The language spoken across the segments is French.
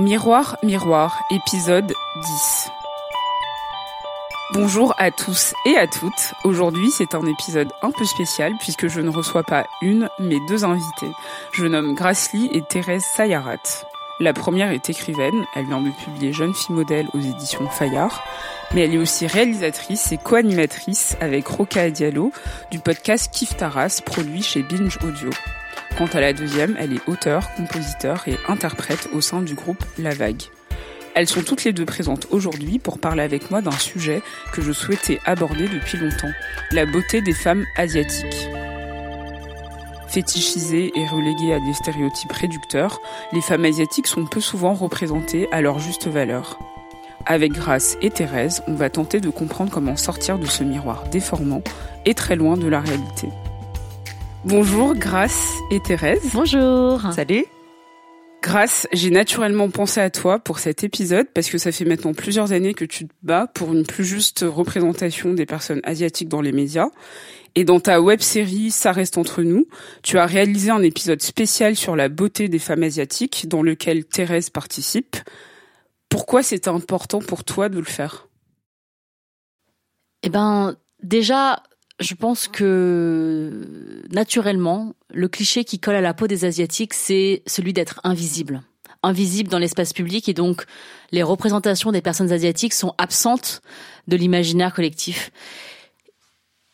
Miroir, miroir, épisode 10. Bonjour à tous et à toutes. Aujourd'hui, c'est un épisode un peu spécial puisque je ne reçois pas une, mais deux invités. Je nomme Grasly et Thérèse Sayarat. La première est écrivaine, elle vient de publier Jeune fille modèle aux éditions Fayard, mais elle est aussi réalisatrice et co-animatrice avec Roca Diallo du podcast Kif Taras produit chez Binge Audio. Quant à la deuxième, elle est auteur, compositeur et interprète au sein du groupe La Vague. Elles sont toutes les deux présentes aujourd'hui pour parler avec moi d'un sujet que je souhaitais aborder depuis longtemps, la beauté des femmes asiatiques. Fétichisées et reléguées à des stéréotypes réducteurs, les femmes asiatiques sont peu souvent représentées à leur juste valeur. Avec Grace et Thérèse, on va tenter de comprendre comment sortir de ce miroir déformant et très loin de la réalité. Bonjour Grace et Thérèse. Bonjour. Salut. Grace, j'ai naturellement pensé à toi pour cet épisode parce que ça fait maintenant plusieurs années que tu te bats pour une plus juste représentation des personnes asiatiques dans les médias. Et dans ta web série Ça reste entre nous, tu as réalisé un épisode spécial sur la beauté des femmes asiatiques dans lequel Thérèse participe. Pourquoi c'était important pour toi de le faire? Eh ben, déjà, je pense que naturellement, le cliché qui colle à la peau des Asiatiques, c'est celui d'être invisible. Invisible dans l'espace public et donc les représentations des personnes asiatiques sont absentes de l'imaginaire collectif.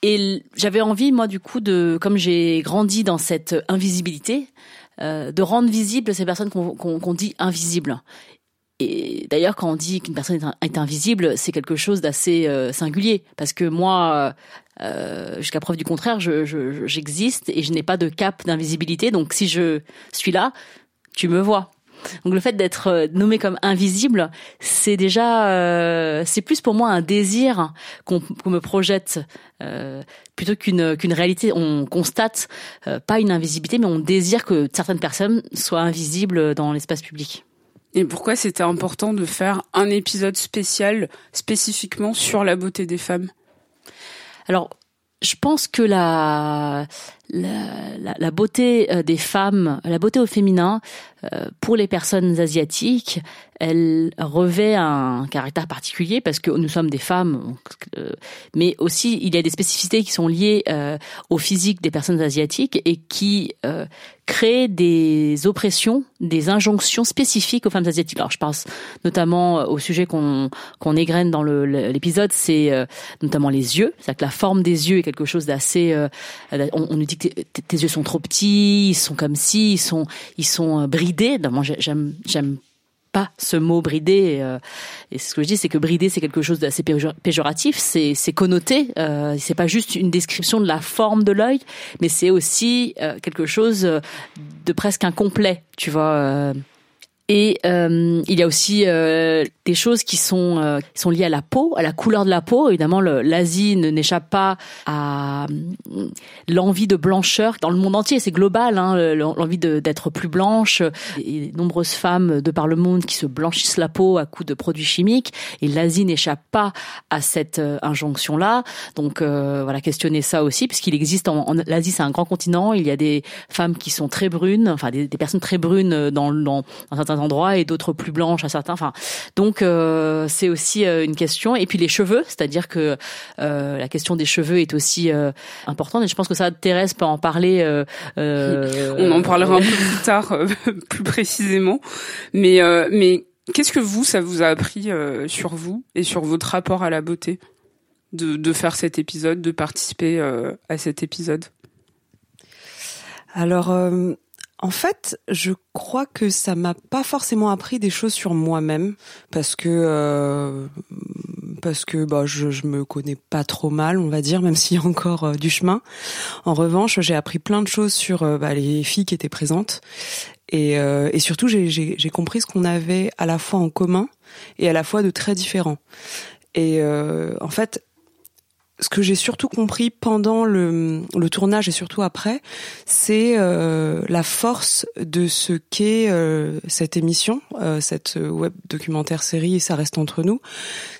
Et j'avais envie, moi, du coup, de, comme j'ai grandi dans cette invisibilité, euh, de rendre visibles ces personnes qu'on dit invisibles. Et d'ailleurs, quand on dit qu'une personne est, invisible, c'est quelque chose d'assez euh, singulier, parce que moi, euh, jusqu'à preuve du contraire, j'existe je, et je n'ai pas de cap d'invisibilité. Donc, si je suis là, tu me vois. Donc, le fait d'être euh, nommé comme invisible, c'est déjà, euh, c'est plus pour moi un désir qu'on me projette plutôt qu'une qu'une réalité. On constate pas une invisibilité, mais on désire que certaines personnes soient invisibles dans l'espace public. Et pourquoi c'était important de faire un épisode spécial spécifiquement sur la beauté des femmes? Alors, je pense que la, la, la, beauté euh, des femmes, la beauté au féminin, euh, pour les personnes asiatiques, elle revêt un caractère particulier parce que nous sommes des femmes, euh, mais aussi il y a des spécificités qui sont liées au physique des personnes asiatiques et qui créent des oppressions, des injonctions spécifiques aux femmes asiatiques. Alors je pense notamment au sujet qu'on qu'on égrène dans l'épisode, c'est notamment les yeux, c'est-à-dire que la forme des yeux est quelque chose d'assez, on, on nous tes, yeux sont trop petits, ils sont comme si, ils sont, ils sont euh, bridés. moi, j'aime, j'aime pas ce mot bridé. Euh, et ce que je dis, c'est que bridé, c'est quelque chose d'assez péjoratif. C'est, c'est connoté. Euh, c'est pas juste une description de la forme de l'œil, mais c'est aussi quelque chose de presque incomplet. Tu vois. Et euh, il y a aussi euh, des choses qui sont euh, qui sont liées à la peau, à la couleur de la peau. Évidemment, l'Asie n'échappe pas à l'envie de blancheur dans le monde entier. C'est global, hein, l'envie d'être plus blanche. Et nombreuses femmes de par le monde qui se blanchissent la peau à coups de produits chimiques. Et l'Asie n'échappe pas à cette injonction-là. Donc voilà, questionner ça aussi, puisqu'il existe en, l'Asie, c'est un grand continent. Il y a des femmes qui sont très brunes, enfin des, des personnes très brunes dans, dans, dans certains endroits et d'autres plus blanches à certains. Enfin, donc euh, c'est aussi euh, une question. Et puis les cheveux, c'est-à-dire que euh, la question des cheveux est aussi importante. Et je pense que ça, Thérèse peut en parler. On en parlera un peu plus tard, plus précisément. Mais mais qu'est-ce que vous, ça vous a appris sur vous et sur votre rapport à la beauté de, de faire cet épisode, de participer à cet épisode? Alors, en fait, je crois que ça m'a pas forcément appris des choses sur moi-même parce que euh, parce que bah je, je me connais pas trop mal, on va dire, même s'il y a encore euh, du chemin. En revanche, j'ai appris plein de choses sur euh, bah, les filles qui étaient présentes et, euh, et surtout j'ai compris ce qu'on avait à la fois en commun et à la fois de très différents. Et en fait, ce que j'ai surtout compris pendant le, tournage et surtout après, c'est euh, la force de ce qu'est euh, cette émission, euh, cette web documentaire série, ça reste entre nous.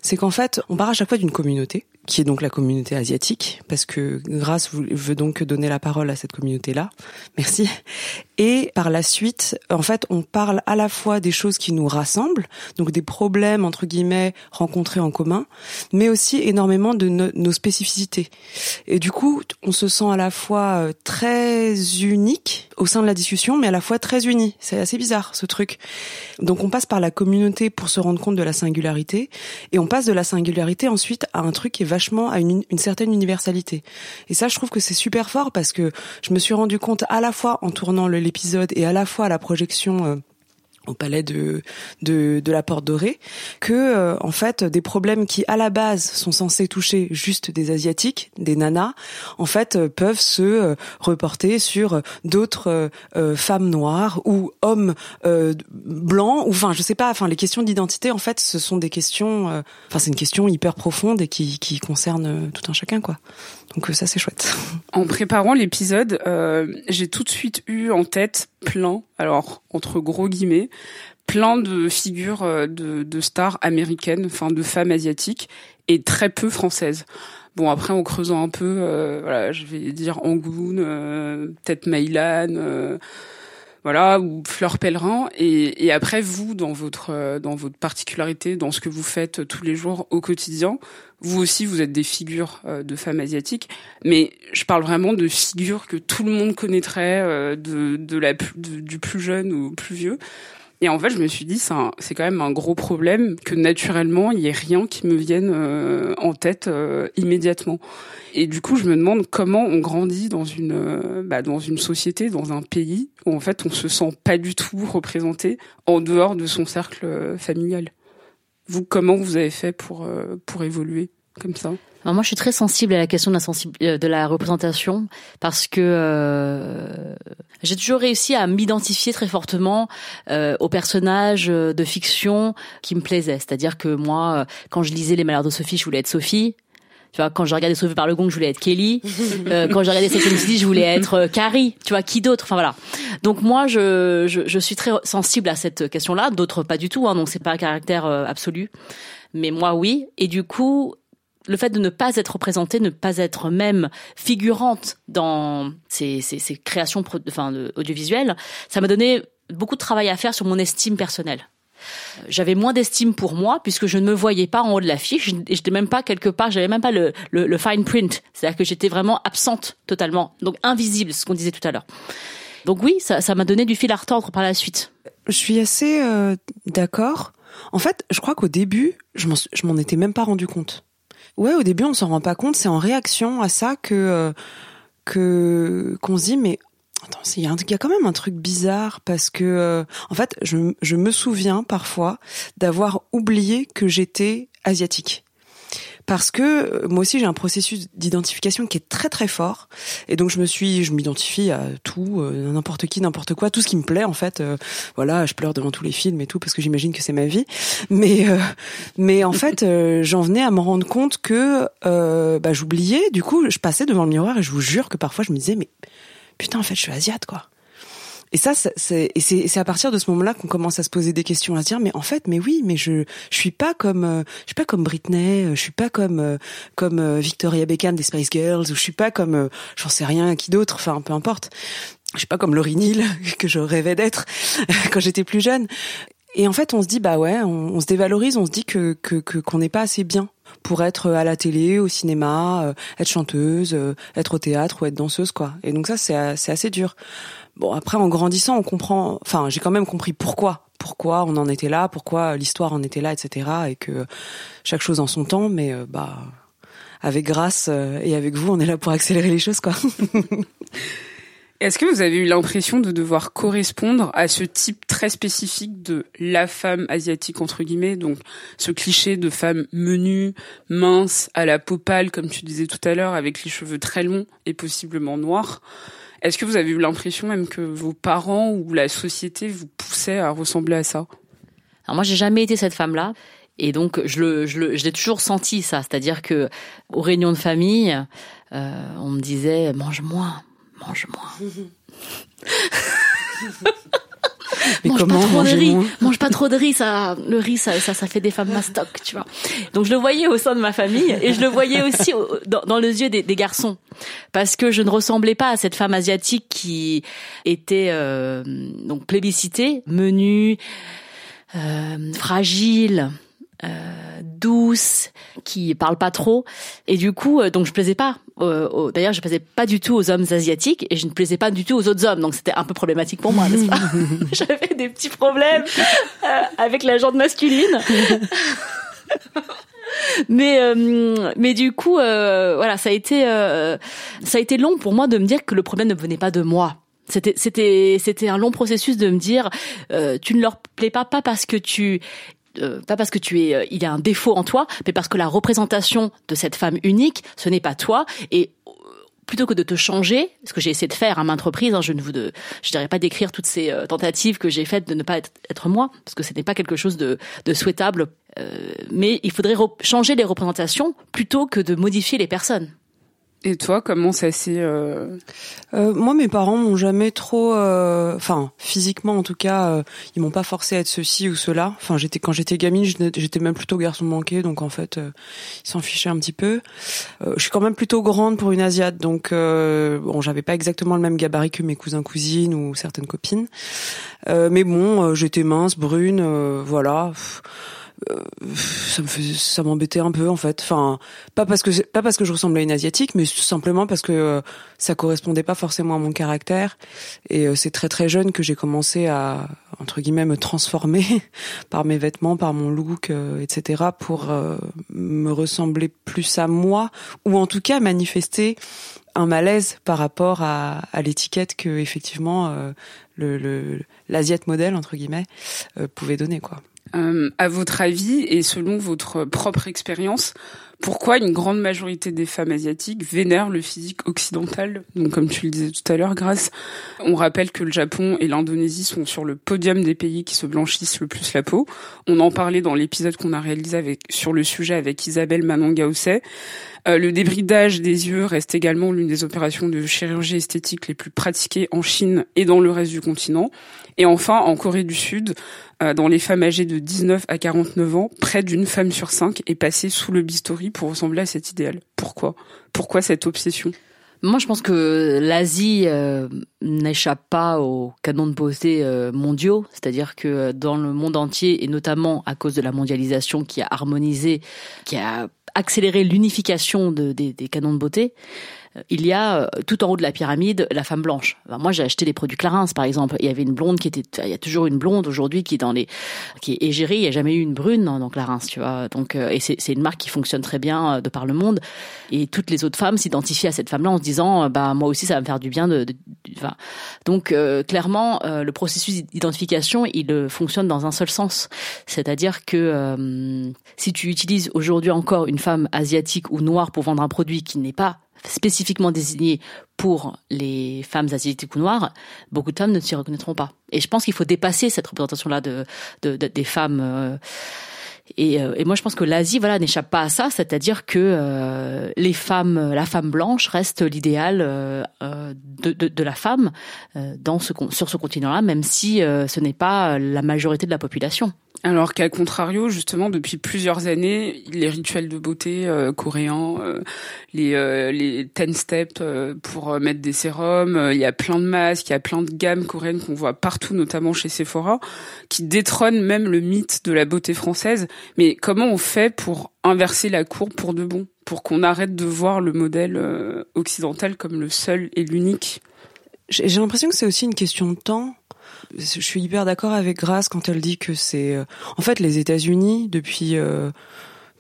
C'est qu'en fait, on part à chaque fois d'une communauté qui est donc la communauté asiatique, parce que Grâce veut donc donner la parole à cette communauté-là. Merci. Et par la suite, en fait, on parle à la fois des choses qui nous rassemblent, donc des problèmes entre guillemets rencontrés en commun, mais aussi énormément de nos spécificités. Et du coup, on se sent à la fois euh, très unique au sein de la discussion, mais à la fois très unis. C'est assez bizarre ce truc. Donc on passe par la communauté pour se rendre compte de la singularité, et on passe de la singularité ensuite à un truc qui est à une, une certaine universalité. Et ça, je trouve que c'est super fort parce que je me suis rendu compte à la fois en tournant l'épisode et à la fois à la projection euh, au palais de, de, de la Porte Dorée, que euh, en fait des problèmes qui à la base sont censés toucher juste des asiatiques, des nanas, en fait euh, peuvent se euh, reporter sur d'autres femmes noires ou hommes blancs ou enfin je sais pas, enfin les questions d'identité en fait ce sont des questions, enfin c'est une question hyper profonde et qui qui concerne tout un chacun quoi. Donc ça c'est chouette. En préparant l'épisode, euh, j'ai tout de suite eu en tête plein, alors entre gros guillemets, plein de figures euh, de, stars américaines, enfin de femmes asiatiques et très peu françaises. Bon après en creusant un peu, euh, voilà, je vais dire Angoon, euh, peut-être Maïlan voilà, ou Fleur Pèlerin. Et, et, après, vous, dans votre euh, dans votre particularité, dans ce que vous faites tous les jours au quotidien, vous aussi, vous êtes des figures euh, de femmes asiatiques. Mais je parle vraiment de figures que tout le monde connaîtrait, euh, de, la du plus jeune au plus vieux. Et en fait, je me suis dit, c'est quand même un gros problème que naturellement, il y ait rien qui me vienne euh, en tête immédiatement. Et du coup, je me demande comment on grandit dans une, bah, dans une société, dans un pays où en fait, on se sent pas du tout représenté en dehors de son cercle familial. Vous, comment vous avez fait pour pour évoluer comme ça? Moi, je suis très sensible à la question de la, euh, de la représentation parce que euh, j'ai toujours réussi à m'identifier très fortement euh, aux personnages de fiction qui me plaisaient. C'est-à-dire que moi, quand je lisais Les Malheurs de Sophie, je voulais être Sophie. Tu vois, quand je regardais Sauvé par le Gong, je voulais être Kelly. quand je regardais Sex City, je voulais être Carrie. Tu vois, qui d'autre? Enfin voilà. Donc moi, je, je, je, suis très sensible à cette question-là. D'autres pas du tout. Hein, donc c'est pas un caractère absolu. Mais moi, oui. Et du coup, le fait de ne pas être représentée, ne pas être même figurante dans ces, ces, créations enfin, audiovisuelles, ça m'a donné beaucoup de travail à faire sur mon estime personnelle. J'avais moins d'estime pour moi puisque je ne me voyais pas en haut de l'affiche et j'étais même pas quelque part, j'avais même pas le, fine print, c'est-à-dire que j'étais vraiment absente totalement, donc invisible, ce qu'on disait tout à l'heure. Donc oui, ça m'a donné du fil à retordre par la suite. Je suis assez euh, d'accord. En fait, je crois qu'au début, je m'en étais même pas rendu compte. Ouais, au début, on s'en rend pas compte. C'est en réaction à ça que euh, qu'on se dit, mais il y, a quand même un truc bizarre parce que euh, en fait, je, me souviens parfois d'avoir oublié que j'étais asiatique. Parce que euh, moi aussi j'ai un processus d'identification qui est très très fort. Et donc je me suis je m'identifie à tout euh, n'importe qui n'importe quoi tout ce qui me plaît en fait euh, voilà je pleure devant tous les films et tout parce que j'imagine que c'est ma vie. Mais mais en fait j'en venais à me rendre compte que bah j'oubliais. Du coup je passais devant le miroir et je vous jure que parfois je me disais mais putain en fait je suis asiate quoi et ça, c'est c'est à partir de ce moment-là qu'on commence à se poser des questions, à se dire mais en fait, mais oui, mais je je suis pas comme euh, je suis pas comme Britney, euh, je suis pas comme euh, comme Victoria Beckham des Spice Girls, ou je suis pas comme j'en sais rien qui d'autre, enfin peu importe. Je suis pas comme Laurie Neal que je rêvais d'être quand j'étais plus jeune. Et en fait, on se dit bah ouais, on, se dévalorise, on se dit que que qu'on n'est pas assez bien pour être à la télé, au cinéma, être chanteuse, être au théâtre ou être danseuse quoi. Et donc ça c'est c'est assez dur. Bon, après, en grandissant, on comprend. Enfin, j'ai quand même compris pourquoi, pourquoi on en était là, pourquoi l'histoire en était là, etc. Et que chaque chose en son temps. Mais euh, bah, avec grâce euh, et avec vous, on est là pour accélérer les choses, quoi. Est-ce que vous avez eu l'impression de devoir correspondre à ce type très spécifique de la femme asiatique entre guillemets, donc ce cliché de femme menue, mince, à la peau pâle comme tu disais tout à l'heure, avec les cheveux très longs et possiblement noirs? Est-ce que vous avez eu l'impression même que vos parents ou la société vous poussaient à ressembler à ça? Alors moi, j'ai jamais été cette femme-là. Et donc, je le, je le, je l'ai toujours senti ça, c'est-à-dire que aux réunions de famille, euh, on me disait mange moins, mange moins. Mais mange comment pas trop de riz, moins mange pas trop de riz, ça, le riz, ça, ça, ça fait des femmes mastoc, tu vois. Donc je le voyais au sein de ma famille et je le voyais aussi au- dans, dans les yeux des, des garçons, parce que je ne ressemblais pas à cette femme asiatique qui était euh, donc plébiscitée, menue, euh, fragile. Euh, douce, qui parle pas trop, et du coup, euh, donc je plaisais pas. euh, aux- D'ailleurs, je plaisais pas du tout aux hommes asiatiques, et je ne plaisais pas du tout aux autres hommes, donc c'était un peu problématique pour moi, n'est-ce pas J'avais des petits problèmes euh, avec la jante masculine. mais euh, mais du coup euh, voilà ça a été euh, ça a été long pour moi de me dire que le problème ne venait pas de moi c'était c'était c'était un long processus de me dire euh, tu ne leur plais pas pas parce que tu euh, pas parce que tu es euh, il y a un défaut en toi mais parce que la représentation de cette femme unique ce n'est pas toi et euh, plutôt que de te changer, ce que j'ai essayé de faire à maintes reprises, hein, je ne vous de, je dirais pas d'écrire toutes ces tentatives que j'ai faites de ne pas être, être moi, parce que ce n'est pas quelque chose de, de souhaitable. euh, mais il faudrait changer les représentations plutôt que de modifier les personnes. Et toi, comment ça s'est euh, Euh, moi, mes parents m'ont jamais trop, euh, enfin, physiquement en tout cas, euh, ils m'ont pas forcé à être ceci ou cela. Enfin, j'étais quand j'étais gamine, j'étais même plutôt garçon manqué, donc en fait, euh, ils s'en fichaient un petit peu. Je suis quand même plutôt grande pour une asiate, donc bon, j'avais pas exactement le même gabarit que mes cousins cousines ou certaines copines. Mais bon, j'étais mince, brune, voilà. Ça me faisait, ça m'embêtait un peu en fait. Enfin, pas parce que pas parce que je ressemblais à une asiatique, mais tout simplement parce que euh, ça correspondait pas forcément à mon caractère. Et euh, c'est très très jeune que j'ai commencé à entre guillemets me transformer par mes vêtements, par mon look, euh, etc. pour euh, me ressembler plus à moi, ou en tout cas manifester un malaise par rapport à, l'étiquette que effectivement l'asiate modèle entre guillemets pouvait donner quoi. Euh, à votre avis et selon votre propre expérience, pourquoi une grande majorité des femmes asiatiques vénèrent le physique occidental? Donc, comme tu le disais tout à l'heure, grâce, on rappelle que le Japon et l'Indonésie sont sur le podium des pays qui se blanchissent le plus la peau. On en parlait dans l'épisode qu'on a réalisé avec sur le sujet avec Isabelle Manon-Gausset. Euh, le débridage des yeux reste également l'une des opérations de chirurgie esthétique les plus pratiquées en Chine et dans le reste du continent. Et enfin, en Corée du Sud, euh, dans les femmes âgées de 19 à 49 ans, près d'une femme sur cinq est passée sous le bistouri pour ressembler à cet idéal. Pourquoi? Pourquoi cette obsession? Moi, je pense que l'Asie euh, n'échappe pas aux canons de beauté euh, mondiaux, c'est-à-dire que dans le monde entier, et notamment à cause de la mondialisation qui a harmonisé, qui a accéléré l'unification de- des, canons de beauté, euh, il y a euh, tout en haut de la pyramide la femme blanche. Alors, moi, j'ai acheté des produits Clarins, par exemple. Il y avait une blonde qui était, il y a toujours une blonde aujourd'hui qui est dans les, qui est égérie. Il n'y a jamais eu une brune dans, Clarins, tu vois. Donc, euh, et c'est une marque qui fonctionne très bien euh, de par le monde. Et toutes les autres femmes s'identifient à cette femme-là en se disant, euh, bah moi aussi, ça va me faire du bien. De, de- donc, euh, clairement, euh, le processus d'identification, il euh, fonctionne dans un seul sens. C'est-à-dire que euh, si tu utilises aujourd'hui encore une femme asiatique ou noire pour vendre un produit qui n'est pas spécifiquement désigné pour les femmes asiatiques ou noires, beaucoup de femmes ne s'y reconnaîtront pas. Et je pense qu'il faut dépasser cette représentation-là de, de- de- des femmes. euh, et, euh, et moi, je pense que l'Asie, voilà, n'échappe pas à ça, c'est-à-dire que euh, les femmes, la femme blanche reste l'idéal euh, euh, de, de, de la femme euh, dans ce sur ce continent-là, même si ce n'est pas la majorité de la population. Alors qu'à contrario, justement, depuis plusieurs années, les rituels de beauté euh, coréens, euh, les euh, les ten steps euh, pour euh, mettre des sérums, euh, il y a plein de masques, il y a plein de gammes coréennes qu'on voit partout, notamment chez Sephora, qui détrônent même le mythe de la beauté française. Mais comment on fait pour inverser la courbe pour de bon, pour qu'on arrête de voir le modèle occidental comme le seul et l'unique? J'ai l'impression que c'est aussi une question de temps. Je suis hyper d'accord avec Grace quand elle dit que c'est, euh, en fait, les États-Unis depuis euh,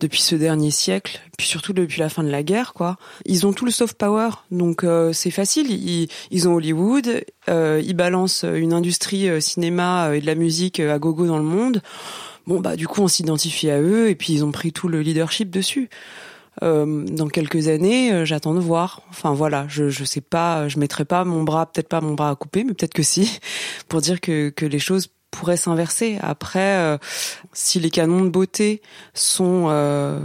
depuis ce dernier siècle, puis surtout depuis la fin de la guerre, quoi. Ils ont tout le soft power, donc euh, c'est facile. Ils, ont Hollywood, euh, ils balancent une industrie euh, cinéma et de la musique à gogo dans le monde. Bon bah du coup on s'identifie à eux et puis ils ont pris tout le leadership dessus. Euh, dans quelques années, j'attends de voir. Enfin voilà, je je sais pas, je mettrai pas mon bras, peut-être pas mon bras à couper, mais peut-être que si, pour dire que que les choses pourrait s'inverser. Après, euh, si les canons de beauté sont euh,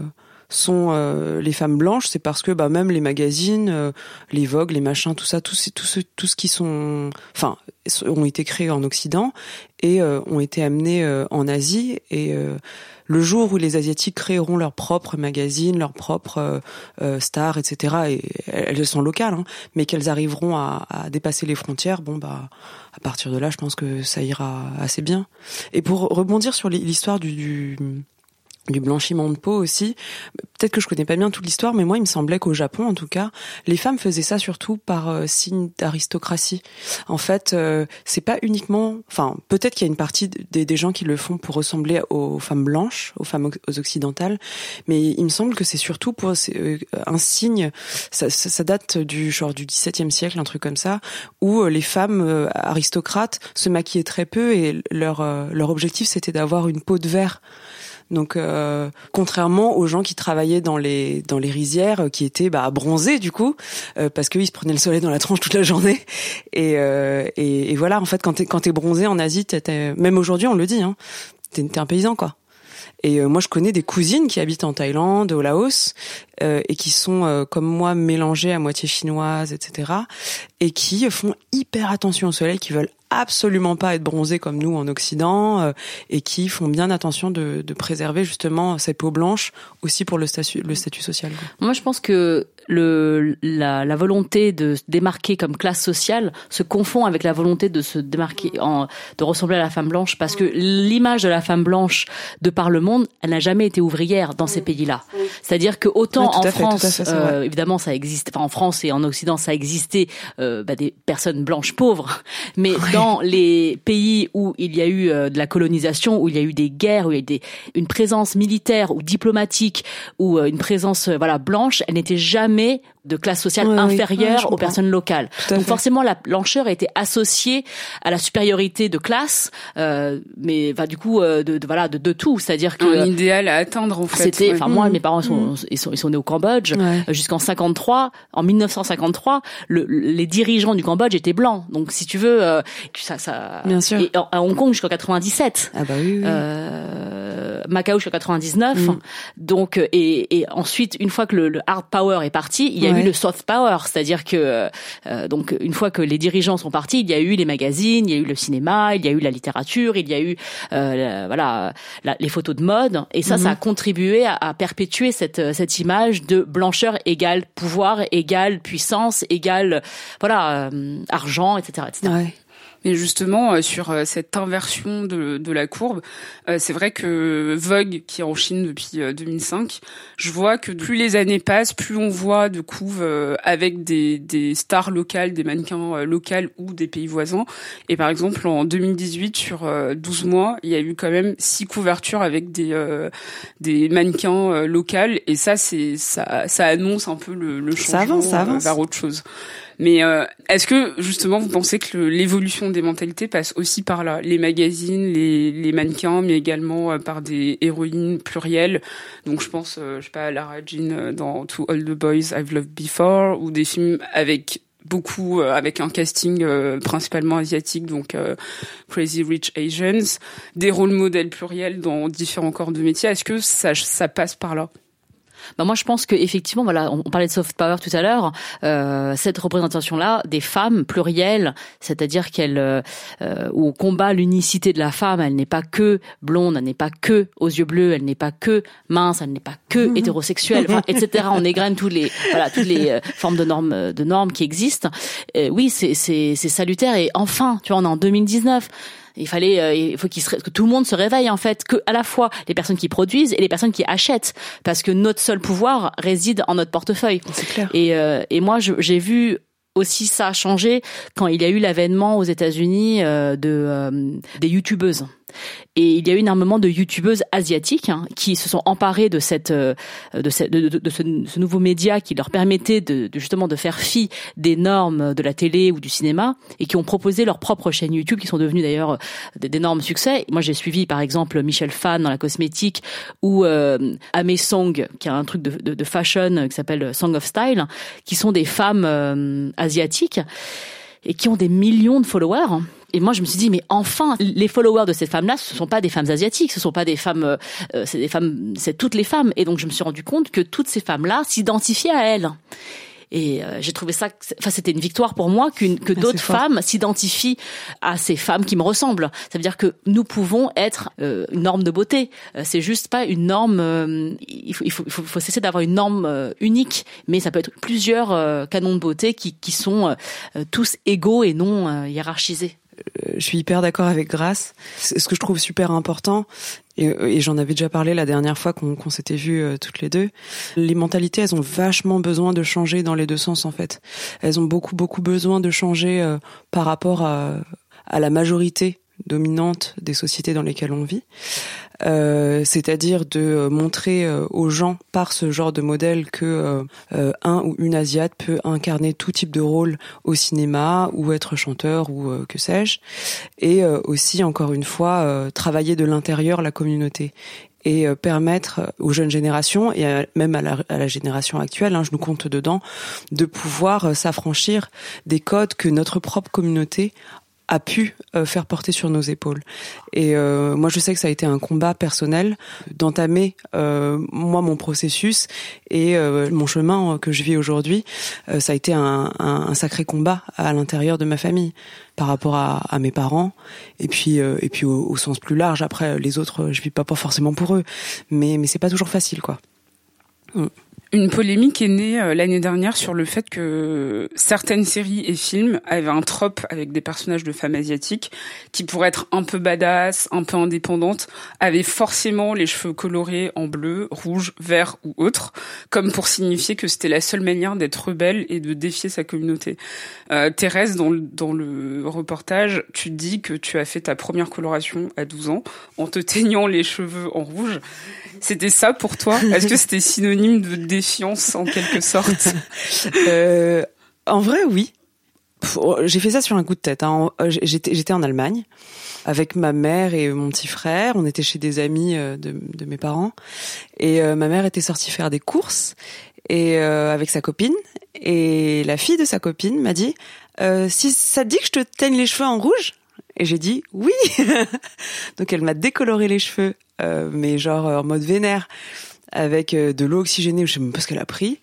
sont euh, les femmes blanches, c'est parce que bah même les magazines, les Vogue, les machins, tout ça, tout tout ce, tout ce qui sont, enfin, ont été créés en Occident et ont été amenés en Asie et le jour où les asiatiques créeront leurs propres magazines, leurs propres stars, etc. Et elles sont locales, hein, mais qu'elles arriveront à, dépasser les frontières, bon bah à partir de là, je pense que ça ira assez bien. Et pour rebondir sur l'histoire du, du blanchiment de peau aussi. Peut-être que je connais pas bien toute l'histoire, mais moi, il me semblait qu'au Japon, en tout cas, les femmes faisaient ça surtout par euh, signe d'aristocratie. En fait, euh, c'est pas uniquement, enfin, peut-être qu'il y a une partie des, gens qui le font pour ressembler aux femmes blanches, aux femmes aux occidentales, mais il me semble que c'est surtout pour euh, un signe. Ça, ça, ça, date du genre du XVIIe siècle, un truc comme ça, où les femmes aristocrates se maquillaient très peu et leur leur objectif c'était d'avoir une peau de verre. Donc, euh, contrairement aux gens qui travaillaient dans les dans les rizières, euh, qui étaient bah, bronzés du coup, euh, parce qu'ils se prenaient le soleil dans la tronche toute la journée. Et, et, et voilà, en fait, quand t'es quand t'es bronzé en Asie, t'es, même aujourd'hui, on le dit, hein, t'es un paysan quoi. Et moi, je connais des cousines qui habitent en Thaïlande, au Laos, euh, et qui sont comme moi mélangées à moitié chinoises, etc. Et qui font hyper attention au soleil, qui veulent absolument pas être bronzés comme nous en Occident euh, et qui font bien attention de, de, préserver justement cette peau blanche aussi pour le statut, le statut social. Moi, je pense que le, la, la, volonté de se démarquer comme classe sociale se confond avec la volonté de se démarquer, en, de ressembler à la femme blanche, parce que l'image de la femme blanche de par le monde, elle n'a jamais été ouvrière dans ces pays-là. C'est-à-dire que autant en France, euh, évidemment, ça existe, enfin en France et en Occident, ça existait euh, bah, des personnes blanches pauvres, mais dans les pays où il y a eu euh, de la colonisation, où il y a eu des guerres, où il y a eu des, une présence militaire ou diplomatique, ou euh, une présence euh, voilà blanche, elle n'était jamais mais de classe sociale inférieure aux personnes locales. Donc forcément, la blancheur était associée à la supériorité de classe, euh, mais bah, du coup, euh, de, de, voilà, de, de tout, c'est-à-dire que un idéal à atteindre en fait. C'était, enfin moi, mmh. mes parents sont, mmh. ils sont, ils sont nés au Cambodge jusqu'en 53. En 1953, le, les dirigeants du Cambodge étaient blancs. Donc si tu veux, euh, ça, ça. Bien sûr. Et à Hong Kong jusqu'en 97. Ah bah oui. oui. Euh, Macao jusqu'en 99. Mmh. Donc et, et ensuite, une fois que le, le hard power est parti, il y a eu le soft power, c'est-à-dire que euh, donc une fois que les dirigeants sont partis, il y a eu les magazines, il y a eu le cinéma, il y a eu la littérature, il y a eu euh, voilà la, les photos de mode, et ça, mm -hmm. ça a contribué à, à, perpétuer cette cette image de blancheur égale pouvoir égale puissance égale voilà euh, argent, etc., etc. Ouais. Mais justement, euh, sur euh, cette inversion de, de la courbe, euh, c'est vrai que Vogue, qui est en Chine depuis 2005, je vois que plus les années passent, plus on voit de couves avec des, des stars locales, des mannequins locales ou des pays voisins. Et par exemple, en 2018, sur 12 mois, il y a eu quand même six couvertures avec des des mannequins locales. Et ça, c'est ça, ça annonce un peu le, le changement ça avance, ça avance. vers autre chose. Mais euh, est-ce que justement vous pensez que l'évolution des mentalités passe aussi par là, les magazines, les, mannequins, mais également euh, par des héroïnes plurielles. Donc je pense, euh, je sais pas, à Lara Jean euh, dans To All the Boys I've Loved Before, ou des films avec beaucoup avec un casting principalement asiatique donc Crazy Rich Asians. Des rôles modèles pluriels dans différents corps de métier. Est-ce que ça ça passe par là? Bah moi je pense que effectivement voilà on parlait de soft power tout à l'heure euh, cette représentation là des femmes plurielles c'est-à-dire qu'elle euh, où on combat l'unicité de la femme elle n'est pas que blonde elle n'est pas que aux yeux bleus elle n'est pas que mince elle n'est pas que hétérosexuelle enfin, etc on égrène tous les voilà toutes les euh, formes de normes de normes qui existent. Euh, oui c'est c'est c'est salutaire. Et enfin tu vois on est en 2019 il fallait, euh, il faut qu'il que tout le monde se réveille en fait, que à la fois les personnes qui produisent et les personnes qui achètent, parce que notre seul pouvoir réside en notre portefeuille. C'est clair. Et, euh, et moi, j'ai vu aussi ça a changé quand il y a eu l'avènement aux États-Unis euh, de euh, des youtubeuses. Et il y a eu énormément de youtubeuses asiatiques hein, qui se sont emparées de cette, cette, de, ce, nouveau média qui leur permettait justement de faire fi des normes de la télé ou du cinéma et qui ont proposé leurs propres chaînes YouTube qui sont devenues d'ailleurs d'énormes succès. Moi, j'ai suivi par exemple Michel Fan dans la cosmétique ou euh, Ame Song qui a un truc de, fashion qui s'appelle Song of Style, qui sont des femmes euh, asiatiques et qui ont des millions de followers. Et moi, je me suis dit, mais enfin, les followers de ces femmes-là, ce sont pas des femmes asiatiques, ce sont pas des femmes, euh, euh, c'est des femmes, c'est toutes les femmes. Et donc, je me suis rendu compte que toutes ces femmes-là s'identifiaient à elles. Et euh, j'ai trouvé ça, enfin c'était une victoire pour moi qu'une que ah, d'autres femmes s'identifient à ces femmes qui me ressemblent. Ça veut dire que nous pouvons être euh, une norme de beauté. Euh, c'est juste pas une norme. il, faut, il, faut, il faut cesser d'avoir une norme unique, mais ça peut être plusieurs canons de beauté qui, qui sont tous égaux et non hiérarchisés je suis hyper d'accord avec Grace. Ce que je trouve super important, et, j'en avais déjà parlé la dernière fois qu'on s'était vus euh, toutes les deux. Les mentalités, elles ont vachement besoin de changer dans les deux sens en fait. Elles ont beaucoup beaucoup besoin de changer euh, par rapport à la majorité dominante des sociétés dans lesquelles on vit. Euh, c'est-à-dire de montrer euh, aux gens par ce genre de modèle que euh, un ou une asiate peut incarner tout type de rôle au cinéma ou être chanteur ou que sais-je, et aussi encore une fois travailler de l'intérieur la communauté et permettre aux jeunes générations et même à la, génération actuelle, hein, je nous compte dedans, de pouvoir s'affranchir des codes que notre propre communauté a pu euh, faire porter sur nos épaules. Et euh, moi, je sais que ça a été un combat personnel d'entamer euh, moi mon processus et mon chemin que je vis aujourd'hui. ça a été un, un, sacré combat à l'intérieur de ma famille par rapport à, à mes parents et puis et puis au, au, sens plus large. Après, les autres, je vis pas pas forcément pour eux, mais mais c'est pas toujours facile, quoi. Mm. Une polémique est née euh, l'année dernière sur le fait que certaines séries et films avaient un trope avec des personnages de femmes asiatiques qui, pour être un peu badass, un peu indépendantes, avaient forcément les cheveux colorés en bleu, rouge, vert ou autre, comme pour signifier que c'était la seule manière d'être rebelle et de défier sa communauté. Euh, Thérèse, dans le, dans le reportage, tu dis que tu as fait ta première coloration à 12 ans en te teignant les cheveux en rouge. C'était ça pour toi? Est-ce que c'était synonyme de en quelque sorte euh, En vrai, oui. J'ai fait ça sur un coup de tête. Hein. Euh, j'étais en Allemagne avec ma mère et mon petit frère. On était chez des amis euh, de, mes parents et ma mère était sortie faire des courses et avec sa copine. Et la fille de sa copine m'a dit si ça te dit que je te teigne les cheveux en rouge? Et j'ai dit oui. Donc elle m'a décoloré les cheveux, mais genre en mode vénère, avec euh, de l'eau oxygénée, je sais même pas ce qu'elle a pris.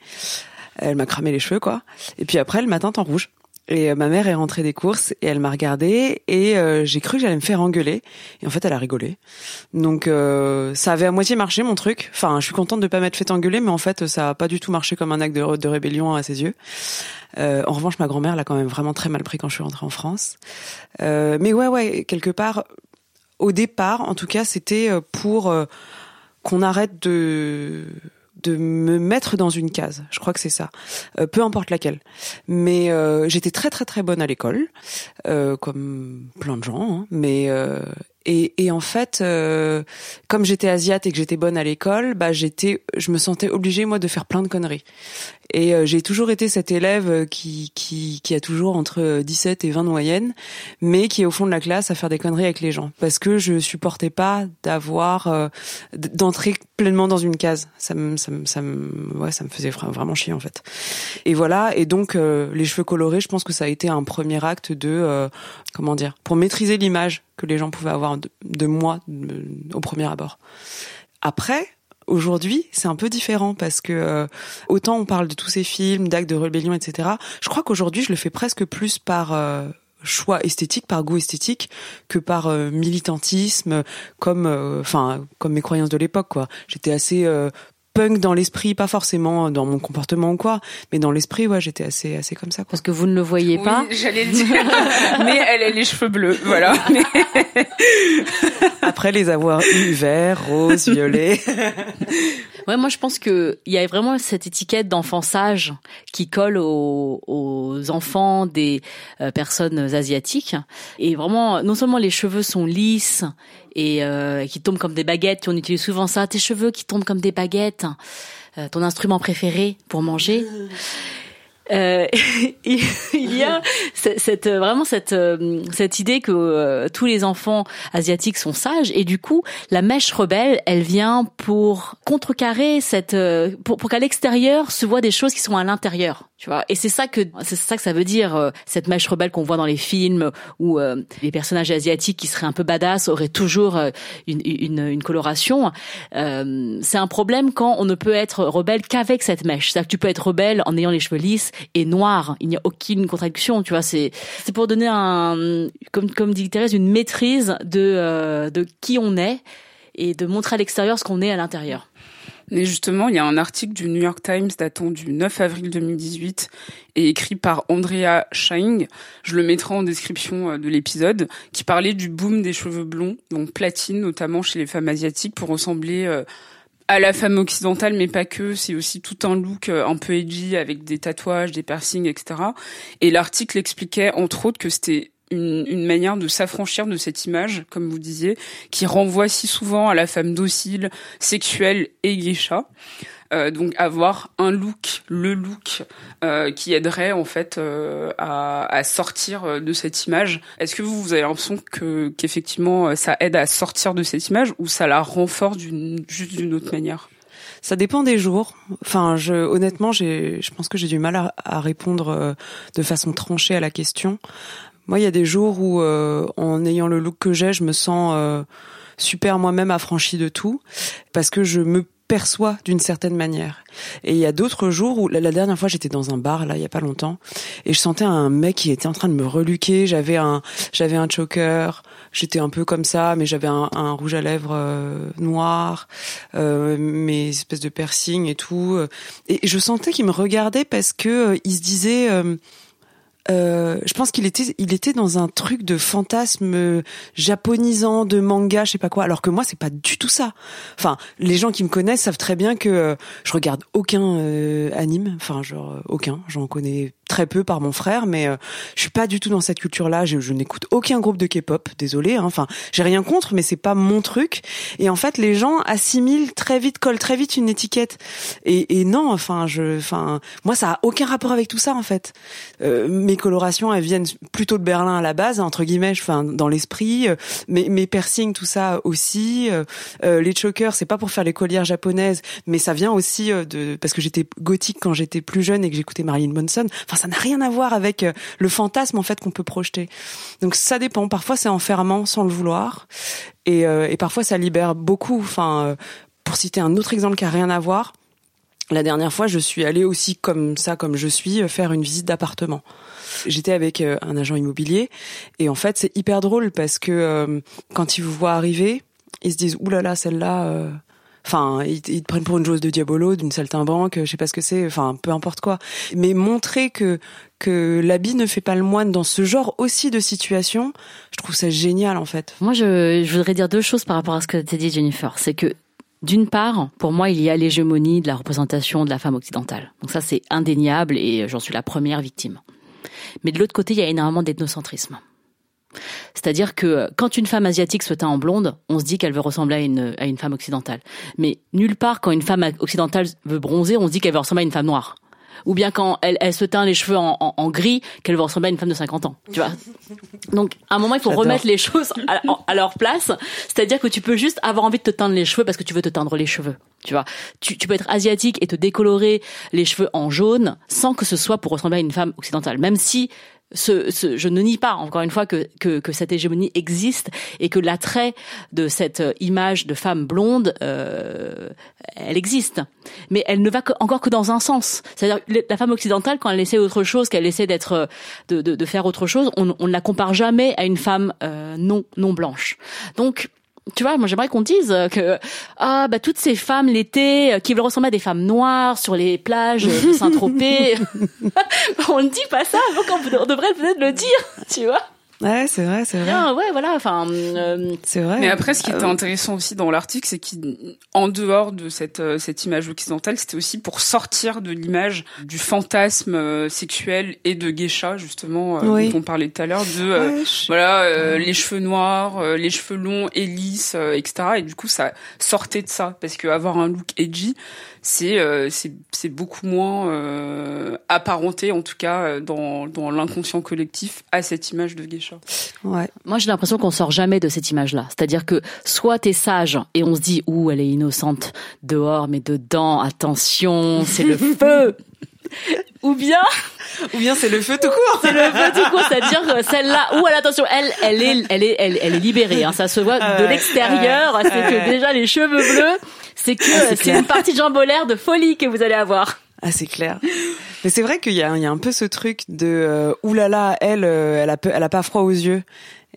Elle m'a cramé les cheveux quoi. Et puis après elle m'a teinte en rouge. Et euh, ma mère est rentrée des courses et elle m'a regardée et euh, j'ai cru que j'allais me faire engueuler. Et en fait, elle a rigolé. Donc euh, ça avait à moitié marché mon truc. Enfin, je suis contente de pas m'être fait engueuler, mais en fait, ça a pas du tout marché comme un acte de, de rébellion à ses yeux. en revanche, ma grand-mère l'a quand même vraiment très mal pris quand je suis rentrée en France. mais ouais, ouais, quelque part, au départ, en tout cas, c'était pour qu'on arrête de de me mettre dans une case. Je crois que c'est ça. Euh, peu importe laquelle. Mais euh, j'étais très très très bonne à l'école, euh, comme plein de gens. Hein. Mais et, et, en fait, comme j'étais asiate et que j'étais bonne à l'école, bah j'étais, je me sentais obligée moi de faire plein de conneries. Et euh, j'ai toujours été cet élève euh, qui, qui, qui a toujours entre 17 et 20 de moyenne, mais qui est au fond de la classe à faire des conneries avec les gens. Parce que je supportais pas d'avoir, euh, d'entrer pleinement dans une case. Ça me, ça me, ça me, ouais, ça me faisait vraiment chier en fait. Et voilà. Et donc, les cheveux colorés, je pense que ça a été un premier acte de, comment dire, pour maîtriser l'image que les gens pouvaient avoir de, moi au premier abord. Après, Aujourd'hui, c'est un peu différent parce que euh, autant on parle de tous ces films, d'actes de rébellion, etc. Je crois qu'aujourd'hui, je le fais presque plus par euh, choix esthétique, par goût esthétique, que par euh, militantisme, comme, enfin, comme mes croyances de l'époque. J'étais assez punk dans l'esprit, pas forcément dans mon comportement ou quoi, mais dans l'esprit, ouais, j'étais assez, assez comme ça. Quoi. Parce que vous ne le voyez pas. J'allais le dire, mais elle a les cheveux bleus, voilà. Après les avoir eu verts, roses, violets. Ouais, moi je pense que il y a vraiment cette étiquette d'enfant sage qui colle aux, enfants des euh, personnes asiatiques. Et vraiment, non seulement les cheveux sont lisses et euh, qui tombent comme des baguettes, on utilise souvent ça, tes cheveux qui tombent comme des baguettes, euh, ton instrument préféré pour manger. Euh, il y a cette, vraiment cette euh, cette idée que euh, tous les enfants asiatiques sont sages. Et du coup la mèche rebelle elle vient pour contrecarrer cette pour qu'à l'extérieur se voient des choses qui sont à l'intérieur tu vois? Et c'est ça que c'est ça que ça veut dire cette mèche rebelle qu'on voit dans les films où les personnages asiatiques qui seraient un peu badass auraient toujours une, une, une coloration c'est un problème quand on ne peut être rebelle qu'avec cette mèche c'est-à-dire que tu peux être rebelle en ayant les cheveux lisses et noir. Il n'y a aucune contradiction, tu vois? C'est c'est pour donner un comme comme dit Thérèse une maîtrise de euh, de qui on est et de montrer à l'extérieur ce qu'on est à l'intérieur. Mais justement, il y a un article du New York Times datant du 9 avril 2018 et écrit par Andrea Scheing, je le mettrai en description euh, de l'épisode, qui parlait du boom des cheveux blonds, donc platine notamment chez les femmes asiatiques pour ressembler euh, à la femme occidentale, mais pas que. C'est aussi tout un look euh, un peu edgy avec des tatouages, des piercings, etc. Et l'article expliquait entre autres que c'était une, une, manière de s'affranchir de cette image, comme vous disiez, qui renvoie si souvent à la femme docile, sexuelle et geisha. Euh, donc avoir un look, le look euh, qui aiderait en fait euh, à, à, sortir euh, de cette image. Est-ce que vous, vous avez l'impression que qu'effectivement ça aide à sortir de cette image ou ça la renforce juste d'une autre manière? Ça dépend des jours. Enfin, je, honnêtement, j'ai, je pense que j'ai du mal à, à, répondre de façon tranchée à la question. Moi, il y a des jours où, en ayant le look que j'ai, je me sens super moi-même affranchie de tout, parce que je me perçoit d'une certaine manière. Et il y a d'autres jours où la, dernière fois j'étais dans un bar là il y a pas longtemps et je sentais un mec qui était en train de me reluquer. J'avais un j'avais un choker, j'étais un peu comme ça, mais j'avais un, un, rouge à lèvres euh, noir, euh, mes espèces de piercing et tout. Et je sentais qu'il me regardait parce que euh, il se disait euh, euh, je pense qu'il était, il était dans un truc de fantasme japonisant, de manga, je sais pas quoi. Alors que moi, c'est pas du tout ça. Enfin, les gens qui me connaissent savent très bien que euh, je regarde aucun euh, anime. Enfin, genre aucun. J'en connais très peu par mon frère, mais je suis pas du tout dans cette culture-là. Je, je n'écoute aucun groupe de K-pop. Désolé. Hein. Enfin, j'ai rien contre, mais c'est pas mon truc. Et en fait, les gens assimilent très vite, collent très vite une étiquette. Et, et non, enfin, je, enfin, moi, ça a aucun rapport avec tout ça, en fait. mes colorations, elles viennent plutôt de Berlin à la base, entre guillemets, enfin dans l'esprit. Euh, mes, mes piercings, tout ça aussi. Euh, euh, les chokers, c'est pas pour faire les collières japonaises, mais ça vient aussi de parce que j'étais gothique quand j'étais plus jeune et que j'écoutais Marilyn Manson. Ça n'a rien à voir avec le fantasme en fait qu'on peut projeter. Donc ça dépend. Parfois c'est enfermant sans le vouloir, et, et parfois ça libère beaucoup. Enfin, pour citer un autre exemple qui a rien à voir. La dernière fois, je suis allée aussi comme ça, comme je suis, faire une visite d'appartement. J'étais avec euh, un agent immobilier et en fait c'est hyper drôle parce que euh, quand ils vous voient arriver, ils se disent oulala là là, celle-là. Enfin, ils, te prennent pour une joueuse de diabolo, d'une saltimbanque, je sais pas ce que c'est, enfin, peu importe quoi. Mais montrer que que l'habit ne fait pas le moine dans ce genre aussi de situation, je trouve ça génial en fait. Moi, je, je voudrais dire deux choses par rapport à ce que tu as dit, Jennifer. C'est que d'une part, pour moi, il y a l'hégémonie de la représentation de la femme occidentale. Donc ça, c'est indéniable et j'en suis la première victime. Mais de l'autre côté, il y a énormément d'ethnocentrisme. C'est-à-dire que quand une femme asiatique se teint en blonde, on se dit qu'elle veut ressembler à une, à une femme occidentale. Mais nulle part, quand une femme occidentale veut bronzer, on se dit qu'elle veut ressembler à une femme noire ou bien quand elle, elle se teint les cheveux en, en, gris, qu'elle va ressembler à une femme de 50 ans. Tu vois. Donc, à un moment, il faut remettre les choses à, à leur place. C'est-à-dire que tu peux juste avoir envie de te teindre les cheveux parce que tu veux te teindre les cheveux. Tu vois. Tu, tu peux être asiatique et te décolorer les cheveux en jaune sans que ce soit pour ressembler à une femme occidentale. Même si ce, ce, je ne nie pas encore une fois que, que, que cette hégémonie existe et que l'attrait de cette image de femme blonde, euh, elle existe, mais elle ne va encore que dans un sens. C'est-à-dire la femme occidentale, quand elle essaie autre chose, qu'elle essaie d'être, de, de, de, faire autre chose, on, on ne la compare jamais à une femme euh, non non blanche. Donc tu vois, moi j'aimerais qu'on dise que ah bah toutes ces femmes l'été euh, qui veulent ressembler à des femmes noires sur les plages de Saint-Tropez, on ne dit pas ça, donc on, devrait peut-être le dire, tu vois. Ouais, c'est vrai, c'est vrai. Ah, ouais, voilà. Enfin, euh, c'est vrai. Mais après, ce qui était Euh, intéressant aussi dans l'article, c'est qu'en dehors de cette euh, cette image occidentale, c'était aussi pour sortir de l'image du fantasme euh, sexuel et de geisha justement euh, Oui. dont on parlait tout à l'heure de euh, ouais, je- voilà euh, les cheveux noirs, euh, les cheveux longs et lisses, euh, etc. Et du coup, ça sortait de ça parce que avoir un look edgy, c'est euh, c'est c'est beaucoup moins euh, apparenté en tout cas euh, dans dans l'inconscient collectif à cette image de geisha. ouais. moi, j'ai l'impression qu'on sort jamais de cette image-là. C'est-à-dire que soit t'es sage et on se dit, ouh, elle est innocente dehors, mais dedans, attention, c'est le feu. Ou bien, Ou bien c'est le feu tout court. c'est le feu tout court, c'est-à-dire que celle-là, ou alors attention, elle, elle est, elle est, elle, elle est libérée. Hein, ça se voit de ouais, l'extérieur. c'est que déjà les cheveux bleus, c'est que Ah, c'est une partie de jambolaire de folie que vous allez avoir. Ah, c'est clair. Mais c'est vrai qu'il y a, il y a un peu ce truc de euh, oulala, elle, euh, elle a, peu- elle a pas froid aux yeux.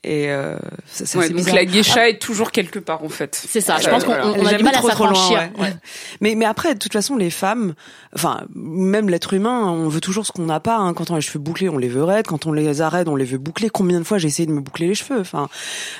Et euh, ça, ça, Ouais, donc bizarre. la geisha est toujours quelque part en fait. C'est ça. Je Euh, pense qu'on voilà. a Jamais du mal à trop, trop loin, s'affranchir. ouais. Ouais. Mais mais après, de toute façon, les femmes, enfin même l'être humain, on veut toujours ce qu'on n'a pas. hein. Quand on a les cheveux bouclés, on les veut raides. Quand on les arrête, on les veut bouclés. Combien de fois j'ai essayé de me boucler les cheveux? Enfin,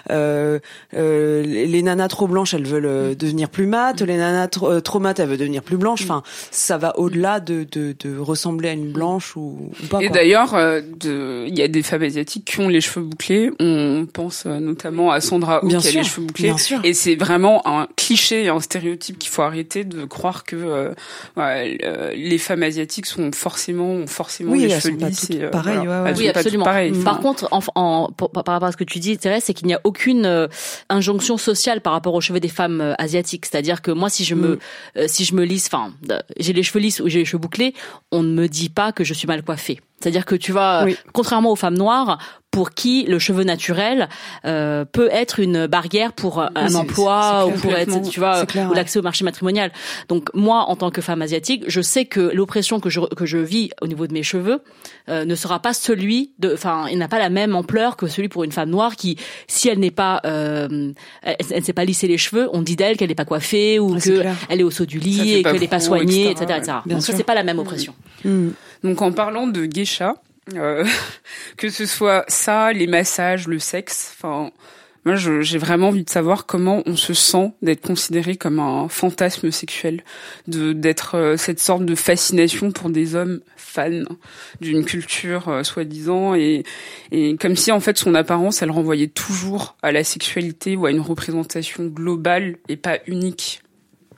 euh, euh, les nanas trop blanches, elles veulent euh, devenir plus mates. Les nanas trop, euh, trop mates, elles veulent devenir plus blanches. Enfin, ça va au-delà de, de de ressembler à une blanche ou, ou pas. Et d'ailleurs, euh, de- il y a des femmes asiatiques qui ont les cheveux bouclés. On pense euh, notamment à Sandra Oh Bien qui a les cheveux bouclés. bien sûr. Et c'est vraiment un cliché et un stéréotype qu'il faut arrêter de croire que euh, ouais, euh, les femmes asiatiques sont forcément ont forcément Oui, les cheveux lisses. toutes et, euh, pareilles, voilà. ouais, ouais. Elles Oui, sont pas toutes absolument. Par contre, en, en- pour- par rapport à ce que tu dis, Thérèse, c'est qu'il n'y a aucune euh, injonction sociale par rapport aux cheveux des femmes euh, asiatiques. C'est-à-dire que moi, si je me, Mm. euh, si je me lisse, enfin, j'ai les cheveux lisses ou j'ai les cheveux bouclés, on ne me dit pas que je suis mal coiffée. C'est-à-dire que tu vois, Oui. contrairement aux femmes noires, pour qui le cheveu naturel euh, peut être une barrière pour un c'est- emploi ou pour être, tu vois, ou l'accès au marché matrimonial. Donc moi, en tant que femme asiatique, je sais que l'oppression que je que je vis au niveau de mes cheveux euh, ne sera pas celui de, enfin, il n'a pas la même ampleur que celui pour une femme noire qui, si elle n'est pas, euh, elle, elle ne s'est pas lissé les cheveux, on dit d'elle qu'elle n'est pas coiffée ou Ouais, c'est que clair. elle est au saut du lit et qu'elle n'est pas soignée, etc., etc., Donc ça c'est pas la même oppression. Mm. Donc en parlant de geisha, euh, que ce soit ça, les massages, le sexe, enfin moi j'ai vraiment envie de savoir comment on se sent d'être considéré comme un fantasme sexuel, de d'être euh, cette sorte de fascination pour des hommes fans d'une culture euh, soi-disant et et comme si en fait son apparence elle renvoyait toujours à la sexualité ou à une représentation globale et pas unique.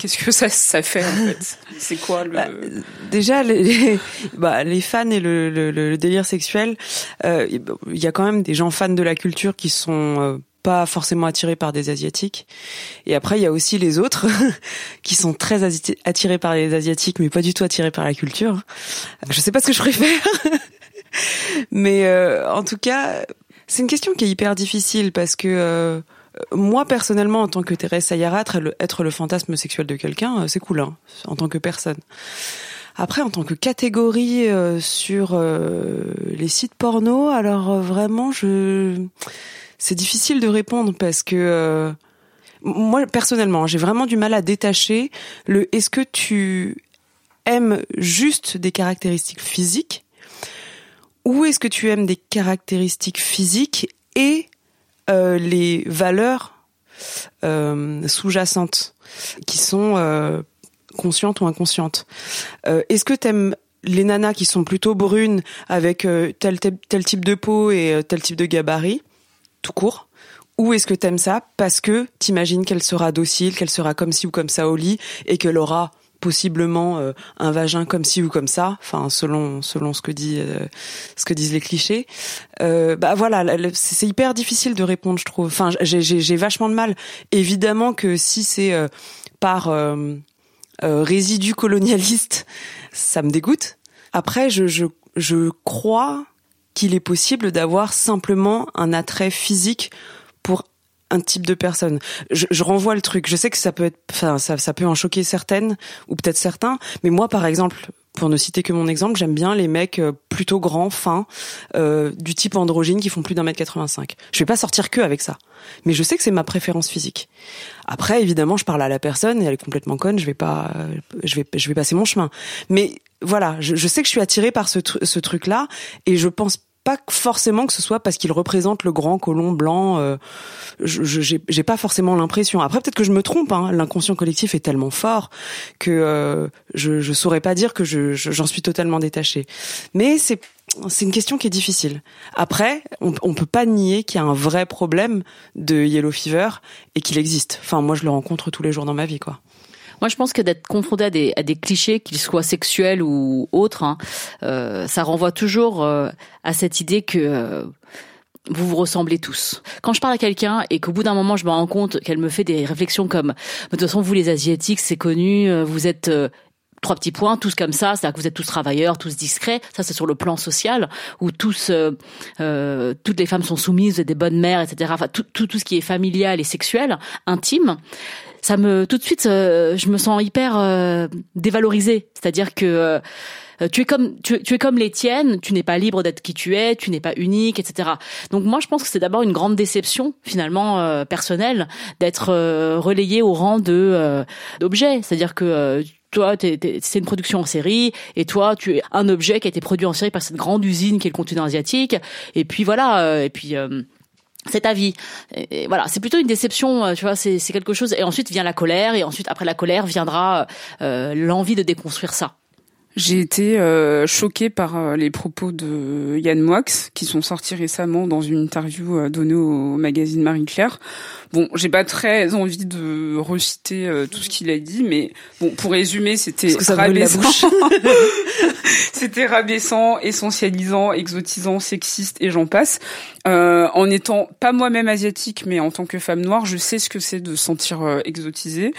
Qu'est-ce que ça ça fait en fait C'est quoi le Bah, Déjà, les, les- bah, les fans et le, le, le délire sexuel, euh, il y a quand même des gens fans de la culture qui sont euh, pas forcément attirés par des asiatiques. Et après, il y a aussi les autres qui sont très attirés par les asiatiques, mais pas du tout attirés par la culture. Je sais pas ce que je préfère, mais euh, en tout cas, c'est une question qui est hyper difficile parce que. Moi personnellement, en tant que Thérèse Sayarat, être le, fantasme sexuel de quelqu'un, euh, c'est cool, hein, en tant que personne. Après, en tant que catégorie euh, sur euh, les sites porno, alors euh, vraiment, je, c'est difficile de répondre parce que euh, moi personnellement, j'ai vraiment du mal à détacher le. Est-ce que tu aimes juste des caractéristiques physiques ou est-ce que tu aimes des caractéristiques physiques et euh, les valeurs euh, sous-jacentes qui sont euh, conscientes ou inconscientes. Est-ce que t'aimes les nanas qui sont plutôt brunes avec tel, tel tel type de peau et tel type de gabarit, tout court? Ou est-ce que t'aimes ça parce que t'imagines qu'elle sera docile, qu'elle sera comme ci ou comme ça au lit et qu'elle aura possiblement euh, un vagin comme ci ou comme ça, enfin selon selon ce que dit euh, ce que disent les clichés. Euh, bah voilà, c'est hyper difficile de répondre, je trouve. Enfin, j'ai vachement de mal. Évidemment que si c'est euh, par résidu colonialiste, ça me dégoûte. Après, je je je crois qu'il est possible d'avoir simplement un attrait physique un type de personne. Je, renvoie le truc. Je sais que ça peut être, ça, peut en choquer certaines ou peut-être certains. Mais moi, par exemple, pour ne citer que mon exemple, j'aime bien les mecs euh, plutôt grands, fins, euh, du type androgyne qui font plus d'un mètre 85. Je vais pas sortir que avec ça. Mais je sais que c'est ma préférence physique. Après, évidemment, je parle à la personne et elle est complètement conne. Je vais pas, euh, je vais, je vais passer mon chemin. Mais voilà, je, sais que je suis attirée par ce, ce truc-là et je pense pas forcément que ce soit parce qu'il représente le grand colon blanc. Euh, je j'ai pas forcément l'impression. Après, peut-être que je me trompe. Hein, L'inconscient collectif est tellement fort que euh, je je saurais pas dire que je j'en suis totalement détachée. Mais c'est c'est une question qui est difficile. Après, on, on peut pas nier qu'il y a un vrai problème de yellow fever et qu'il existe. Enfin, moi, je le rencontre tous les jours dans ma vie, quoi. Moi, je pense que d'être confronté à des, à des clichés, qu'ils soient sexuels ou autres, hein, euh, ça renvoie toujours euh, à cette idée que euh, vous vous ressemblez tous. Quand je parle à quelqu'un et qu'au bout d'un moment, je me rends compte qu'elle me fait des réflexions comme de toute façon, vous les asiatiques, c'est connu, euh, vous êtes trois petits points, tous comme ça, c'est-à-dire que vous êtes tous travailleurs, tous discrets. Ça, c'est sur le plan social, où tous, euh, toutes les femmes sont soumises, vous êtes des bonnes mères, etc. Enfin, tout, tout, tout ce qui est familial et sexuel, intime ça me tout de suite, euh, je me sens hyper euh, dévalorisée. C'est-à-dire que euh, tu es comme tu, es comme les tiennes, tu n'es pas libre d'être qui tu es, tu n'es pas unique, etc. Donc moi je pense que c'est d'abord une grande déception finalement personnelle d'être relayé au rang de d'objet, c'est-à-dire que toi, c'est une production en série, et toi, tu es un objet qui a été produit en série par cette grande usine qui est le continent asiatique, et puis voilà, et puis c'est ta vie. Et voilà, c'est plutôt une déception, euh, tu vois, c'est quelque chose. Et ensuite vient la colère, et ensuite après la colère viendra euh, l'envie de déconstruire ça. J'ai été euh, choquée par euh, les propos de Yann Moix qui sont sortis récemment dans une interview euh, donnée au magazine Marie Claire. Bon, j'ai pas très envie de reciter euh, tout ce qu'il a dit, mais bon, pour résumer, c'était rabaissant, c'était rabaissant, essentialisant, exotisant, sexiste et j'en passe. en étant pas moi-même asiatique, mais en tant que femme noire, je sais ce que c'est de se sentir exotisée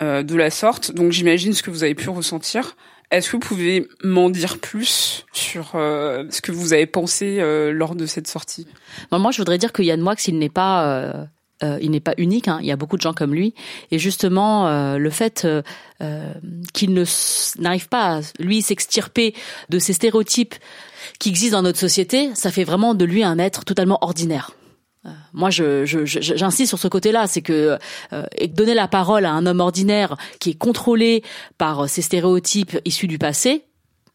de la sorte. Donc j'imagine ce que vous avez pu ressentir. Est-ce que vous pouvez m'en dire plus sur euh, ce que vous avez pensé euh, lors de cette sortie? Moi, je voudrais dire que Yann Moix, il n'est pas, euh, il n'est pas unique. Hein. Il y a beaucoup de gens comme lui, et justement, le fait qu'il ne n'arrive pas, à, lui, s'extirper de ces stéréotypes qui existent dans notre société, ça fait vraiment de lui un être totalement ordinaire. Euh, moi, j'insiste sur ce côté-là, c'est que euh, donner la parole à un homme ordinaire qui est contrôlé par ces stéréotypes issus du passé,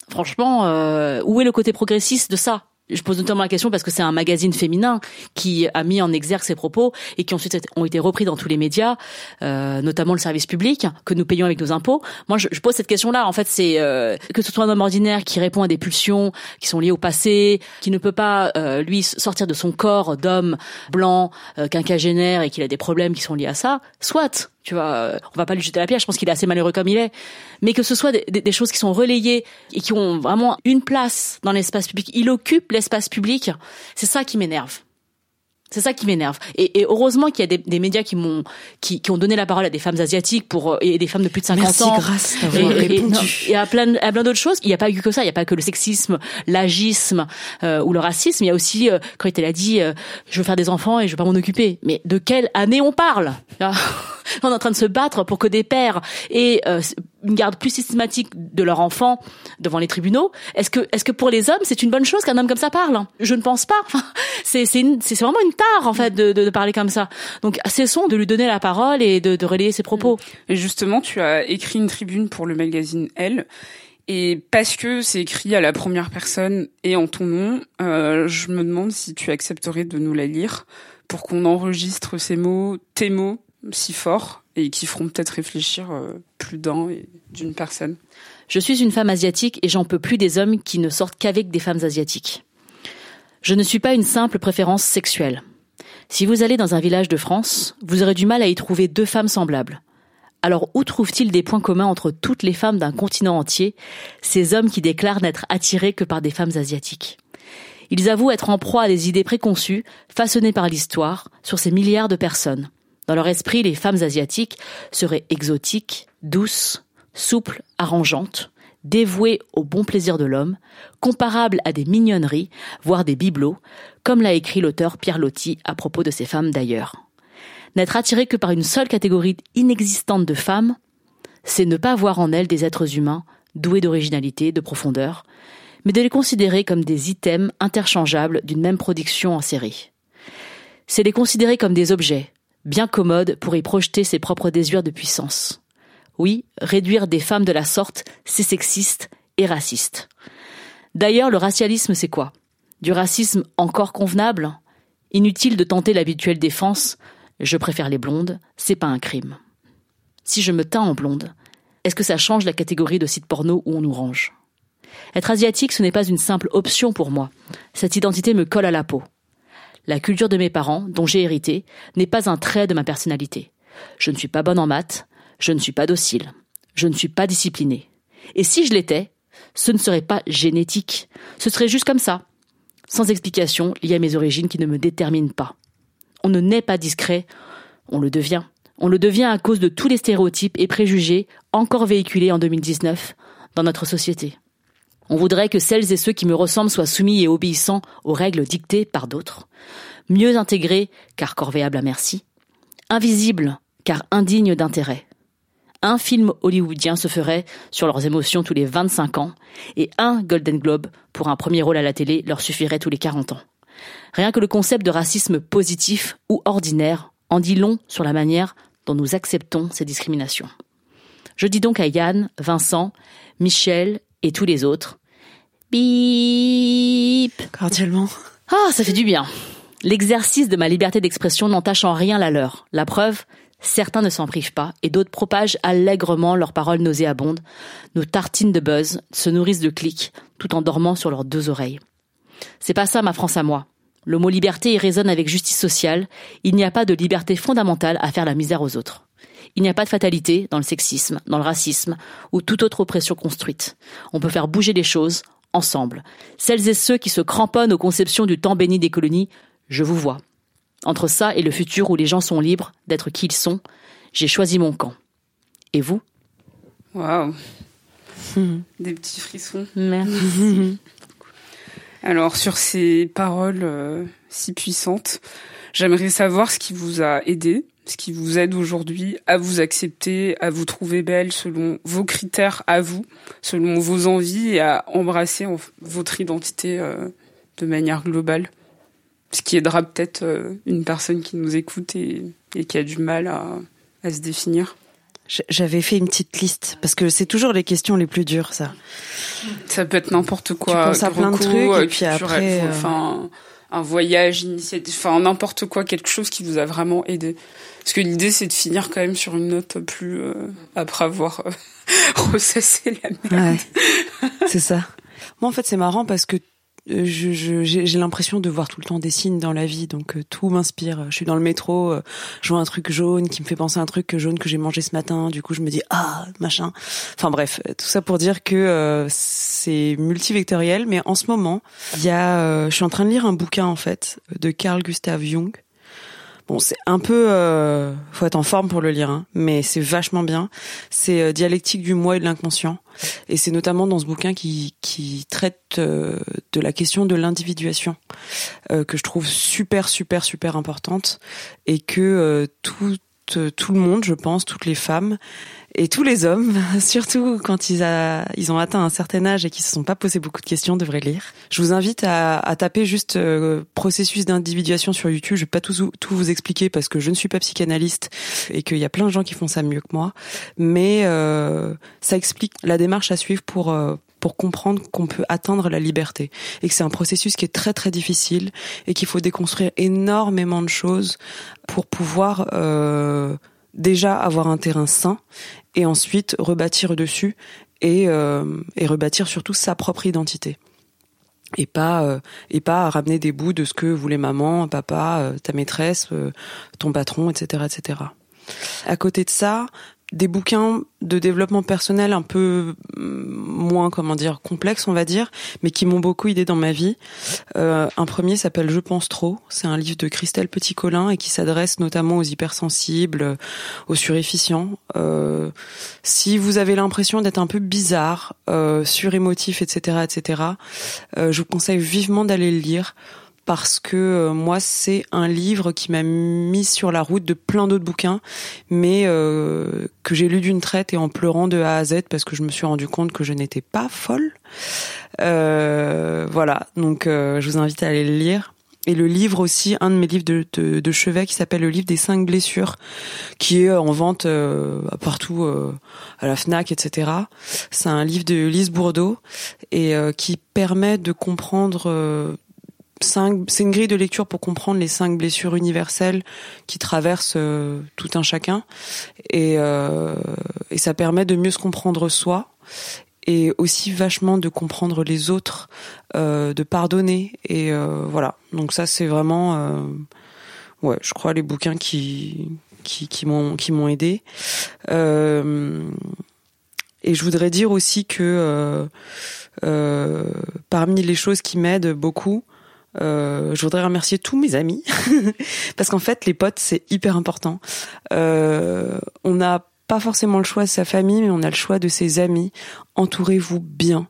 franchement, euh, où est le côté progressiste de ça? Je pose notamment la question parce que c'est un magazine féminin qui a mis en exergue ses propos et qui ensuite ont été repris dans tous les médias, euh, notamment le service public que nous payons avec nos impôts. Moi, je, je pose cette question-là. En fait, c'est euh, que ce soit un homme ordinaire qui répond à des pulsions qui sont liées au passé, qui ne peut pas euh, lui sortir de son corps d'homme blanc, euh, quinquagénaire et qu'il a des problèmes qui sont liés à ça. Soit tu vois, euh, on va pas lui jeter la pierre. Je pense qu'il est assez malheureux comme il est, mais que ce soit des, des, choses qui sont relayées et qui ont vraiment une place dans l'espace public. Il occupe l'espace public. C'est ça qui m'énerve. C'est ça qui m'énerve. Et, et, heureusement qu'il y a des, des médias qui m'ont qui, qui, ont donné la parole à des femmes asiatiques pour euh, et des femmes de plus de 50 Merci, ans. Grâce et, et, à plein à plein d'autres choses. Il n'y a pas eu que ça. Il n'y a pas que le sexisme, l'agisme euh, ou le racisme. Il y a aussi euh, quand il a dit euh, je veux faire des enfants et je veux pas m'en occuper. Mais de quelle année on parle? On est en train de se battre pour que des pères aient euh, une garde plus systématique de leurs enfants devant les tribunaux. Est-ce que, est-ce que pour les hommes, c'est une bonne chose qu'un homme comme ça parle? Je ne pense pas. c'est, c'est, c'est vraiment une tare en fait de, de, parler comme ça. Donc cessons de lui donner la parole et de, relayer ses propos. Justement, tu as écrit une tribune pour le magazine Elle. Et parce que c'est écrit à la première personne et en ton nom, euh, je me demande si tu accepterais de nous la lire pour qu'on enregistre ces mots, tes mots, si forts et qui feront peut-être réfléchir euh, plus d'un et d'une personne. Je suis une femme asiatique et j'en peux plus des hommes qui ne sortent qu'avec des femmes asiatiques. Je ne suis pas une simple préférence sexuelle. Si vous allez dans un village de France, vous aurez du mal à y trouver deux femmes semblables. Alors où trouve-t-il des points communs entre toutes les femmes d'un continent entier, ces hommes qui déclarent n'être attirés que par des femmes asiatiques? Ils avouent être en proie à des idées préconçues, façonnées par l'histoire, sur ces milliards de personnes. Dans leur esprit, les femmes asiatiques seraient exotiques, douces, souples, arrangeantes, dévouées au bon plaisir de l'homme, comparables à des mignonneries, voire des bibelots, comme l'a écrit l'auteur Pierre Loti à propos de ces femmes d'ailleurs. N'être attiré que par une seule catégorie inexistante de femmes, c'est ne pas voir en elles des êtres humains doués d'originalité, de profondeur, mais de les considérer comme des items interchangeables d'une même production en série. C'est les considérer comme des objets, bien commode pour y projeter ses propres désirs de puissance. Oui, réduire des femmes de la sorte, c'est sexiste et raciste. D'ailleurs, le racialisme, c'est quoi? Du racisme encore convenable? Inutile de tenter l'habituelle défense. Je préfère les blondes, c'est pas un crime. Si je me teins en blonde, est-ce que ça change la catégorie de site porno où on nous range? Être asiatique, ce n'est pas une simple option pour moi. Cette identité me colle à la peau. La culture de mes parents, dont j'ai hérité, n'est pas un trait de ma personnalité. Je ne suis pas bonne en maths, je ne suis pas docile, je ne suis pas disciplinée. Et si je l'étais, ce ne serait pas génétique, ce serait juste comme ça, sans explication liée à mes origines qui ne me déterminent pas. On ne naît pas discret, on le devient. On le devient à cause de tous les stéréotypes et préjugés encore véhiculés en 2019 dans notre société. On voudrait que celles et ceux qui me ressemblent soient soumis et obéissants aux règles dictées par d'autres, mieux intégrés car corvéables à merci, invisibles car indignes d'intérêt. Un film hollywoodien se ferait sur leurs émotions tous les 25 ans et un Golden Globe pour un premier rôle à la télé leur suffirait tous les 40 ans. Rien que le concept de racisme positif ou ordinaire en dit long sur la manière dont nous acceptons ces discriminations. Je dis donc à Yann, Vincent, Michel et tous les autres, bip Cordialement. Ah, ça fait du bien. L'exercice de ma liberté d'expression n'entache en rien la leur. La preuve, certains ne s'en privent pas et d'autres propagent allègrement leurs paroles nauséabondes, nos tartines de buzz, se nourrissent de clics, tout en dormant sur leurs deux oreilles. C'est pas ça ma France à moi. Le mot liberté y résonne avec justice sociale. Il n'y a pas de liberté fondamentale à faire la misère aux autres. Il n'y a pas de fatalité dans le sexisme, dans le racisme ou toute autre oppression construite. On peut faire bouger les choses ensemble. Celles et ceux qui se cramponnent aux conceptions du temps béni des colonies, je vous vois. Entre ça et le futur où les gens sont libres d'être qui ils sont, j'ai choisi mon camp. Et vous? Waouh Des petits frissons. Merci. Alors sur ces paroles euh, si puissantes, j'aimerais savoir ce qui vous a aidé, ce qui vous aide aujourd'hui à vous accepter, à vous trouver belle selon vos critères à vous, selon vos envies et à embrasser votre identité euh, de manière globale. Ce qui aidera peut-être euh, une personne qui nous écoute et, qui a du mal à se définir. J'avais fait une petite liste parce que c'est toujours les questions les plus dures, ça. Ça peut être n'importe quoi. Tu penses à plein de trucs et euh, puis après, euh, un voyage, enfin n'importe quoi, quelque chose qui vous a vraiment aidé. Parce que l'idée c'est de finir quand même sur une note plus euh, après avoir ressassé la merde. Ouais, c'est ça. Moi en fait c'est marrant parce que euh, j'ai l'impression de voir tout le temps des signes dans la vie, donc euh, tout m'inspire. Je suis dans le métro, euh, je vois un truc jaune qui me fait penser à un truc jaune que j'ai mangé ce matin. Du coup, je me dis ah machin. Enfin bref, tout ça pour dire que c'est multivectoriel. Mais en ce moment, il y a, je suis en train de lire un bouquin en fait de Carl Gustav Jung Bon, c'est un peu, euh, faut être en forme pour le lire, hein, mais c'est vachement bien. C'est euh, dialectique du moi et de l'inconscient, et c'est notamment dans ce bouquin qui qui traite euh, de la question de l'individuation euh, que je trouve super super super importante et que tout tout le monde, je pense, toutes les femmes et tous les hommes, surtout quand ils, a, ils ont atteint un certain âge et qu'ils se sont pas posé beaucoup de questions, devraient lire. Je vous invite à, à taper juste euh, processus d'individuation sur YouTube. Je vais pas tout, tout vous expliquer parce que je ne suis pas psychanalyste et qu'il y a plein de gens qui font ça mieux que moi, mais euh, ça explique la démarche à suivre pour euh, pour comprendre qu'on peut atteindre la liberté et que c'est un processus qui est très très difficile et qu'il faut déconstruire énormément de choses pour pouvoir euh, déjà avoir un terrain sain et ensuite rebâtir dessus et, euh, et rebâtir surtout sa propre identité et pas euh, et pas ramener des bouts de ce que voulait maman, papa, ta maîtresse, ton patron, etc., etc. À côté de ça, des bouquins de développement personnel un peu mm, moins comment dire complexes on va dire mais qui m'ont beaucoup aidé dans ma vie. Euh, un premier s'appelle je pense trop. C'est un livre de Christelle Petit Colin et qui s'adresse notamment aux hypersensibles aux surefficients. Euh, si vous avez l'impression d'être un peu bizarre euh, surémotif etc etc euh, je vous conseille vivement d'aller le lire parce que euh, moi c'est un livre qui m'a mis sur la route de plein d'autres bouquins, mais euh, que j'ai lu d'une traite et en pleurant de A à Z parce que je me suis rendu compte que je n'étais pas folle. Euh, voilà, donc je vous invite à aller le lire. Et le livre aussi, un de mes livres de, de, de chevet qui s'appelle le livre des cinq blessures, qui est en vente partout à la Fnac, etc. C'est un livre de Lise Bourdeau et qui permet de comprendre cinq, c'est une grille de lecture pour comprendre les cinq blessures universelles qui traversent tout un chacun, et, et ça permet de mieux se comprendre soi et aussi vachement de comprendre les autres, euh, de pardonner et euh, voilà. Donc ça c'est vraiment euh, ouais, je crois les bouquins qui qui, qui m'ont qui m'ont aidé. Euh, et je voudrais dire aussi que euh, parmi les choses qui m'aident beaucoup, euh, je voudrais remercier tous mes amis parce qu'en fait les potes c'est hyper important. Euh, on a pas forcément le choix de sa famille, mais on a le choix de ses amis. Entourez-vous bien.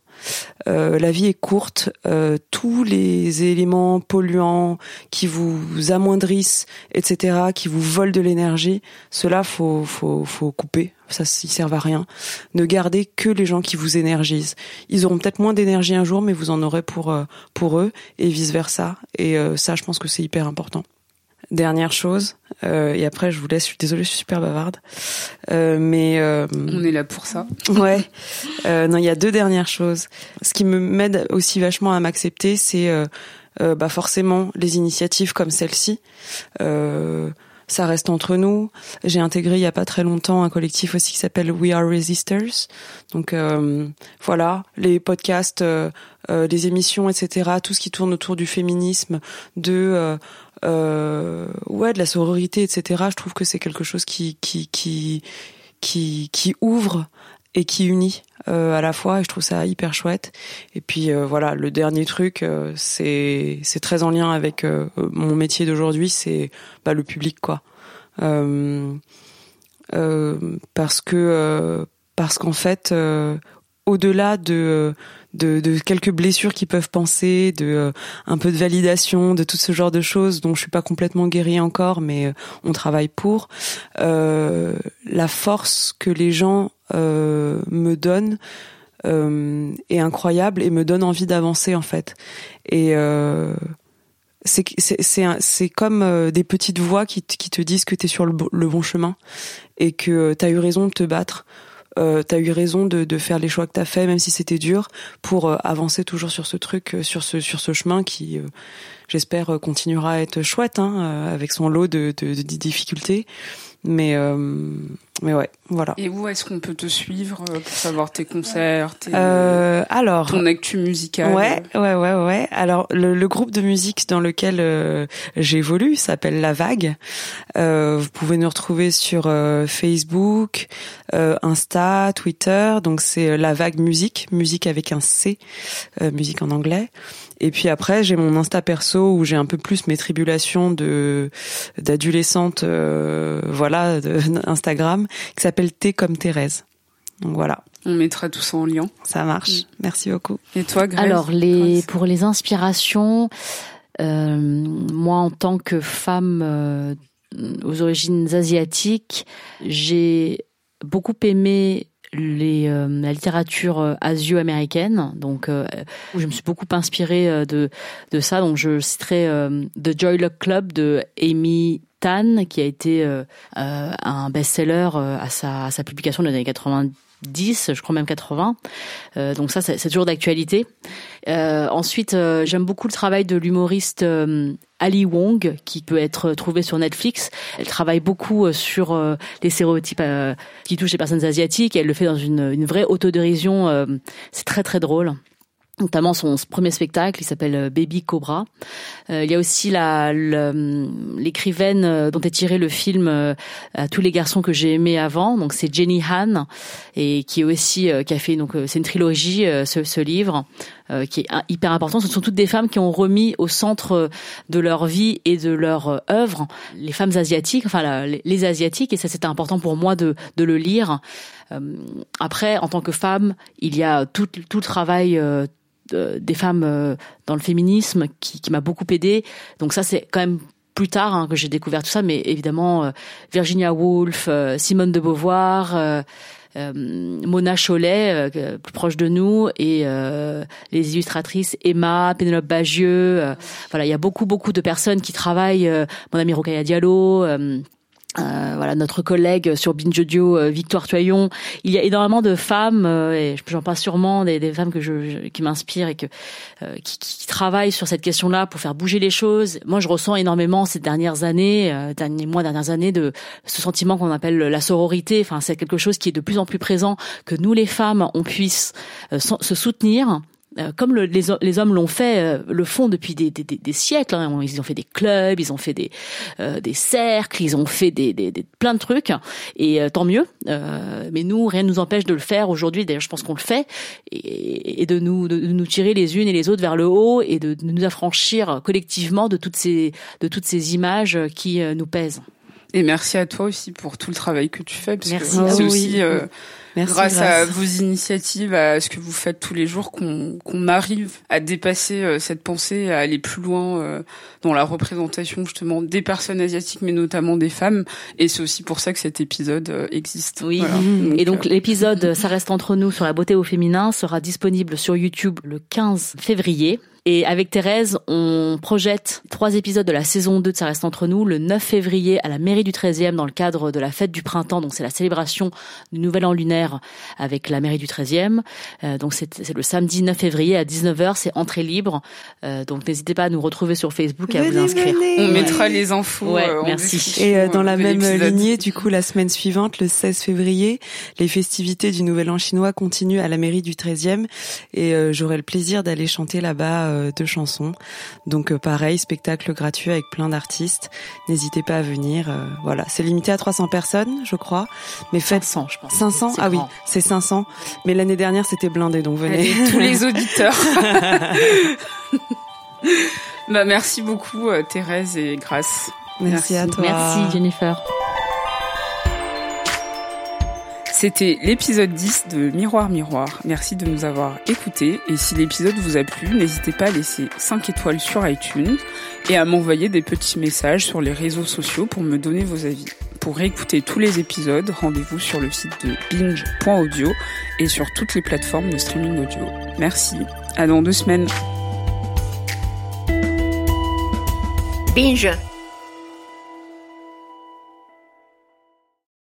Euh, la vie est courte. Euh, tous les éléments polluants qui vous amoindrissent, etc., qui vous volent de l'énergie, cela faut faut faut couper. Ça, ils servent à rien. Ne gardez que les gens qui vous énergisent. Ils auront peut-être moins d'énergie un jour, mais vous en aurez pour euh, pour eux et vice versa. Et ça, je pense que c'est hyper important. Dernière chose, euh, et après je vous laisse. Je suis désolée, je suis super bavarde, euh, mais euh, on est là pour ça. Ouais. Euh, non, il y a deux dernières choses. Ce qui me m'aide aussi vachement à m'accepter, c'est euh, bah forcément les initiatives comme celle-ci. ça reste entre nous. J'ai intégré il y a pas très longtemps un collectif aussi qui s'appelle We Are Resistors. Donc voilà, les podcasts, les émissions, etc. Tout ce qui tourne autour du féminisme, de euh, ouais, de la sororité, etc. Je trouve que c'est quelque chose qui qui qui ouvre et qui unit euh, à la fois et je trouve ça hyper chouette et puis euh, voilà le dernier truc euh, c'est c'est très en lien avec euh, mon métier d'aujourd'hui c'est bah, le public quoi parce que parce qu'en fait au-delà de de, de, quelques blessures qui peuvent penser, de euh, un peu de validation, de tout ce genre de choses dont je suis pas complètement guérie encore, mais euh, on travaille pour. Euh, la force que les gens euh, me donnent est incroyable et me donne envie d'avancer en fait. Et c'est c'est c'est comme des petites voix qui, qui te disent que tu es sur le, le, bon chemin et que tu as eu raison de te battre euh, t'as eu raison de, de, faire les choix que t'as fait, même si c'était dur, pour euh, avancer toujours sur ce truc, euh, sur ce chemin qui, euh, j'espère, continuera à être chouette, hein, avec son lot de difficultés. Mais mais ouais, voilà. Et où est-ce qu'on peut te suivre euh, pour savoir tes concerts, tes, euh, alors ton actu musical Ouais, ouais, ouais, ouais. Alors le, le groupe de musique dans lequel euh, j'évolue s'appelle La Vague. Euh, vous pouvez nous retrouver sur euh, Facebook, Insta, Twitter. Donc c'est La Vague Musique, musique avec un C, musique en anglais. Et puis après, j'ai mon Insta perso où j'ai un peu plus mes tribulations de d'adolescente, voilà, de, Instagram qui s'appelle T comme Thérèse. Donc voilà. On mettra tout ça en lien. Ça marche. Mm. Merci beaucoup. Et toi, Grace Alors les pour les inspirations, euh, moi en tant que femme euh, aux origines asiatiques, j'ai beaucoup aimé les, euh, la littérature euh, asio-américaine, donc euh, je me suis beaucoup inspirée euh, de de ça. Donc je citerai The Joy Luck Club de Amy Tan, qui a été euh, un best-seller à sa, à sa publication dans les années 90, je crois même 80. Euh, donc ça, c'est toujours d'actualité. Euh, ensuite, j'aime beaucoup le travail de l'humoriste Ali Wong, qui peut être trouvé sur Netflix. Elle travaille beaucoup sur les stéréotypes qui touchent les personnes asiatiques. Et elle le fait dans une, une vraie autodérision. c'est très très drôle notamment son premier spectacle, il s'appelle euh, Baby Cobra. Euh, il y a aussi la l'écrivaine euh, dont est tiré le film à tous les garçons que j'ai aimés avant. Donc c'est Jenny Han et qui aussi qui a fait donc c'est une trilogie ce, livre qui est hyper important. Ce sont toutes des femmes qui ont remis au centre de leur vie et de leur œuvre les femmes asiatiques, enfin les, asiatiques et ça c'était important pour moi de de le lire. après, en tant que femme, il y a tout, tout le travail des femmes euh, dans le féminisme qui, qui m'a beaucoup aidé. Donc ça, c'est quand même plus tard hein, que j'ai découvert tout ça, mais évidemment euh, Virginia Woolf, euh, Simone de Beauvoir, Mona Cholet, plus proche de nous, et les illustratrices Emma, Pénélope Bagieux. voilà, il y a beaucoup beaucoup de personnes qui travaillent. mon ami Rokaya Diallo. Euh, voilà notre collègue sur Binge euh, Victoire Toyon. Il y a énormément de femmes, euh, et j'en passe sûrement des, des, femmes que je, qui m'inspirent et que qui, qui, travaillent sur cette question-là pour faire bouger les choses. Moi, je ressens énormément ces dernières années, derniers mois, dernières années, de ce sentiment qu'on appelle la sororité. Enfin, c'est quelque chose qui est de plus en plus présent, que nous les femmes, on puisse se soutenir euh, comme le, les, les, hommes l'ont fait, euh, le font depuis des, des, des siècles. Hein. Ils ont fait des clubs, ils ont fait des, euh, des cercles, ils ont fait des, plein de trucs, et tant mieux. mais nous, rien ne nous empêche de le faire aujourd'hui. D'ailleurs, je pense qu'on le fait, et, et de, nous, de, nous tirer les unes et les autres vers le haut, et de, nous affranchir collectivement de toutes ces, de toutes ces images qui nous pèsent. Et merci à toi aussi pour tout le travail que tu fais, parce merci. que c'est aussi grâce, à vos initiatives, à ce que vous faites tous les jours, qu'on qu'on arrive à dépasser euh, cette pensée, à aller plus loin euh, dans la représentation justement des personnes asiatiques, mais notamment des femmes. Et c'est aussi pour ça que cet épisode euh, existe. Oui. et donc l'épisode Ça reste entre nous sur la beauté au féminin sera disponible sur YouTube le 15 février. Et avec Thérèse, on projette trois épisodes de la saison 2 de Ça reste entre nous le 9 février à la mairie du 13e dans le cadre de la fête du printemps. Donc c'est la célébration du nouvel an lunaire avec la mairie du 13e. Euh, donc c'est le samedi 9 février à 19h, c'est entrée libre. Euh, donc n'hésitez pas à nous retrouver sur Facebook et à vous inscrire. On mettra les infos. Ouais, euh, merci. Et dans la même lignée, du coup, la semaine suivante, le 16 février, les festivités du Nouvel An chinois continuent à la mairie du 13e et j'aurai le plaisir d'aller chanter là-bas euh, deux chansons. Donc euh, pareil, spectacle gratuit avec plein d'artistes. N'hésitez pas à venir. Euh, voilà, c'est limité à 300 personnes, je crois. Mais faites 500, je pense. 500 Ah oui, c'est 500. Mais l'année dernière, c'était blindé, donc venez. tous les auditeurs. bah merci beaucoup Thérèse et Grâce. Merci, merci à toi. Merci Jennifer. C'était l'épisode 10 de Miroir Miroir. Merci de nous avoir écoutés. Et si l'épisode vous a plu, n'hésitez pas à laisser 5 étoiles sur iTunes et à m'envoyer des petits messages sur les réseaux sociaux pour me donner vos avis. Pour réécouter tous les épisodes, rendez-vous sur le site de binge.audio et sur toutes les plateformes de streaming audio. Merci. À dans deux semaines. Binge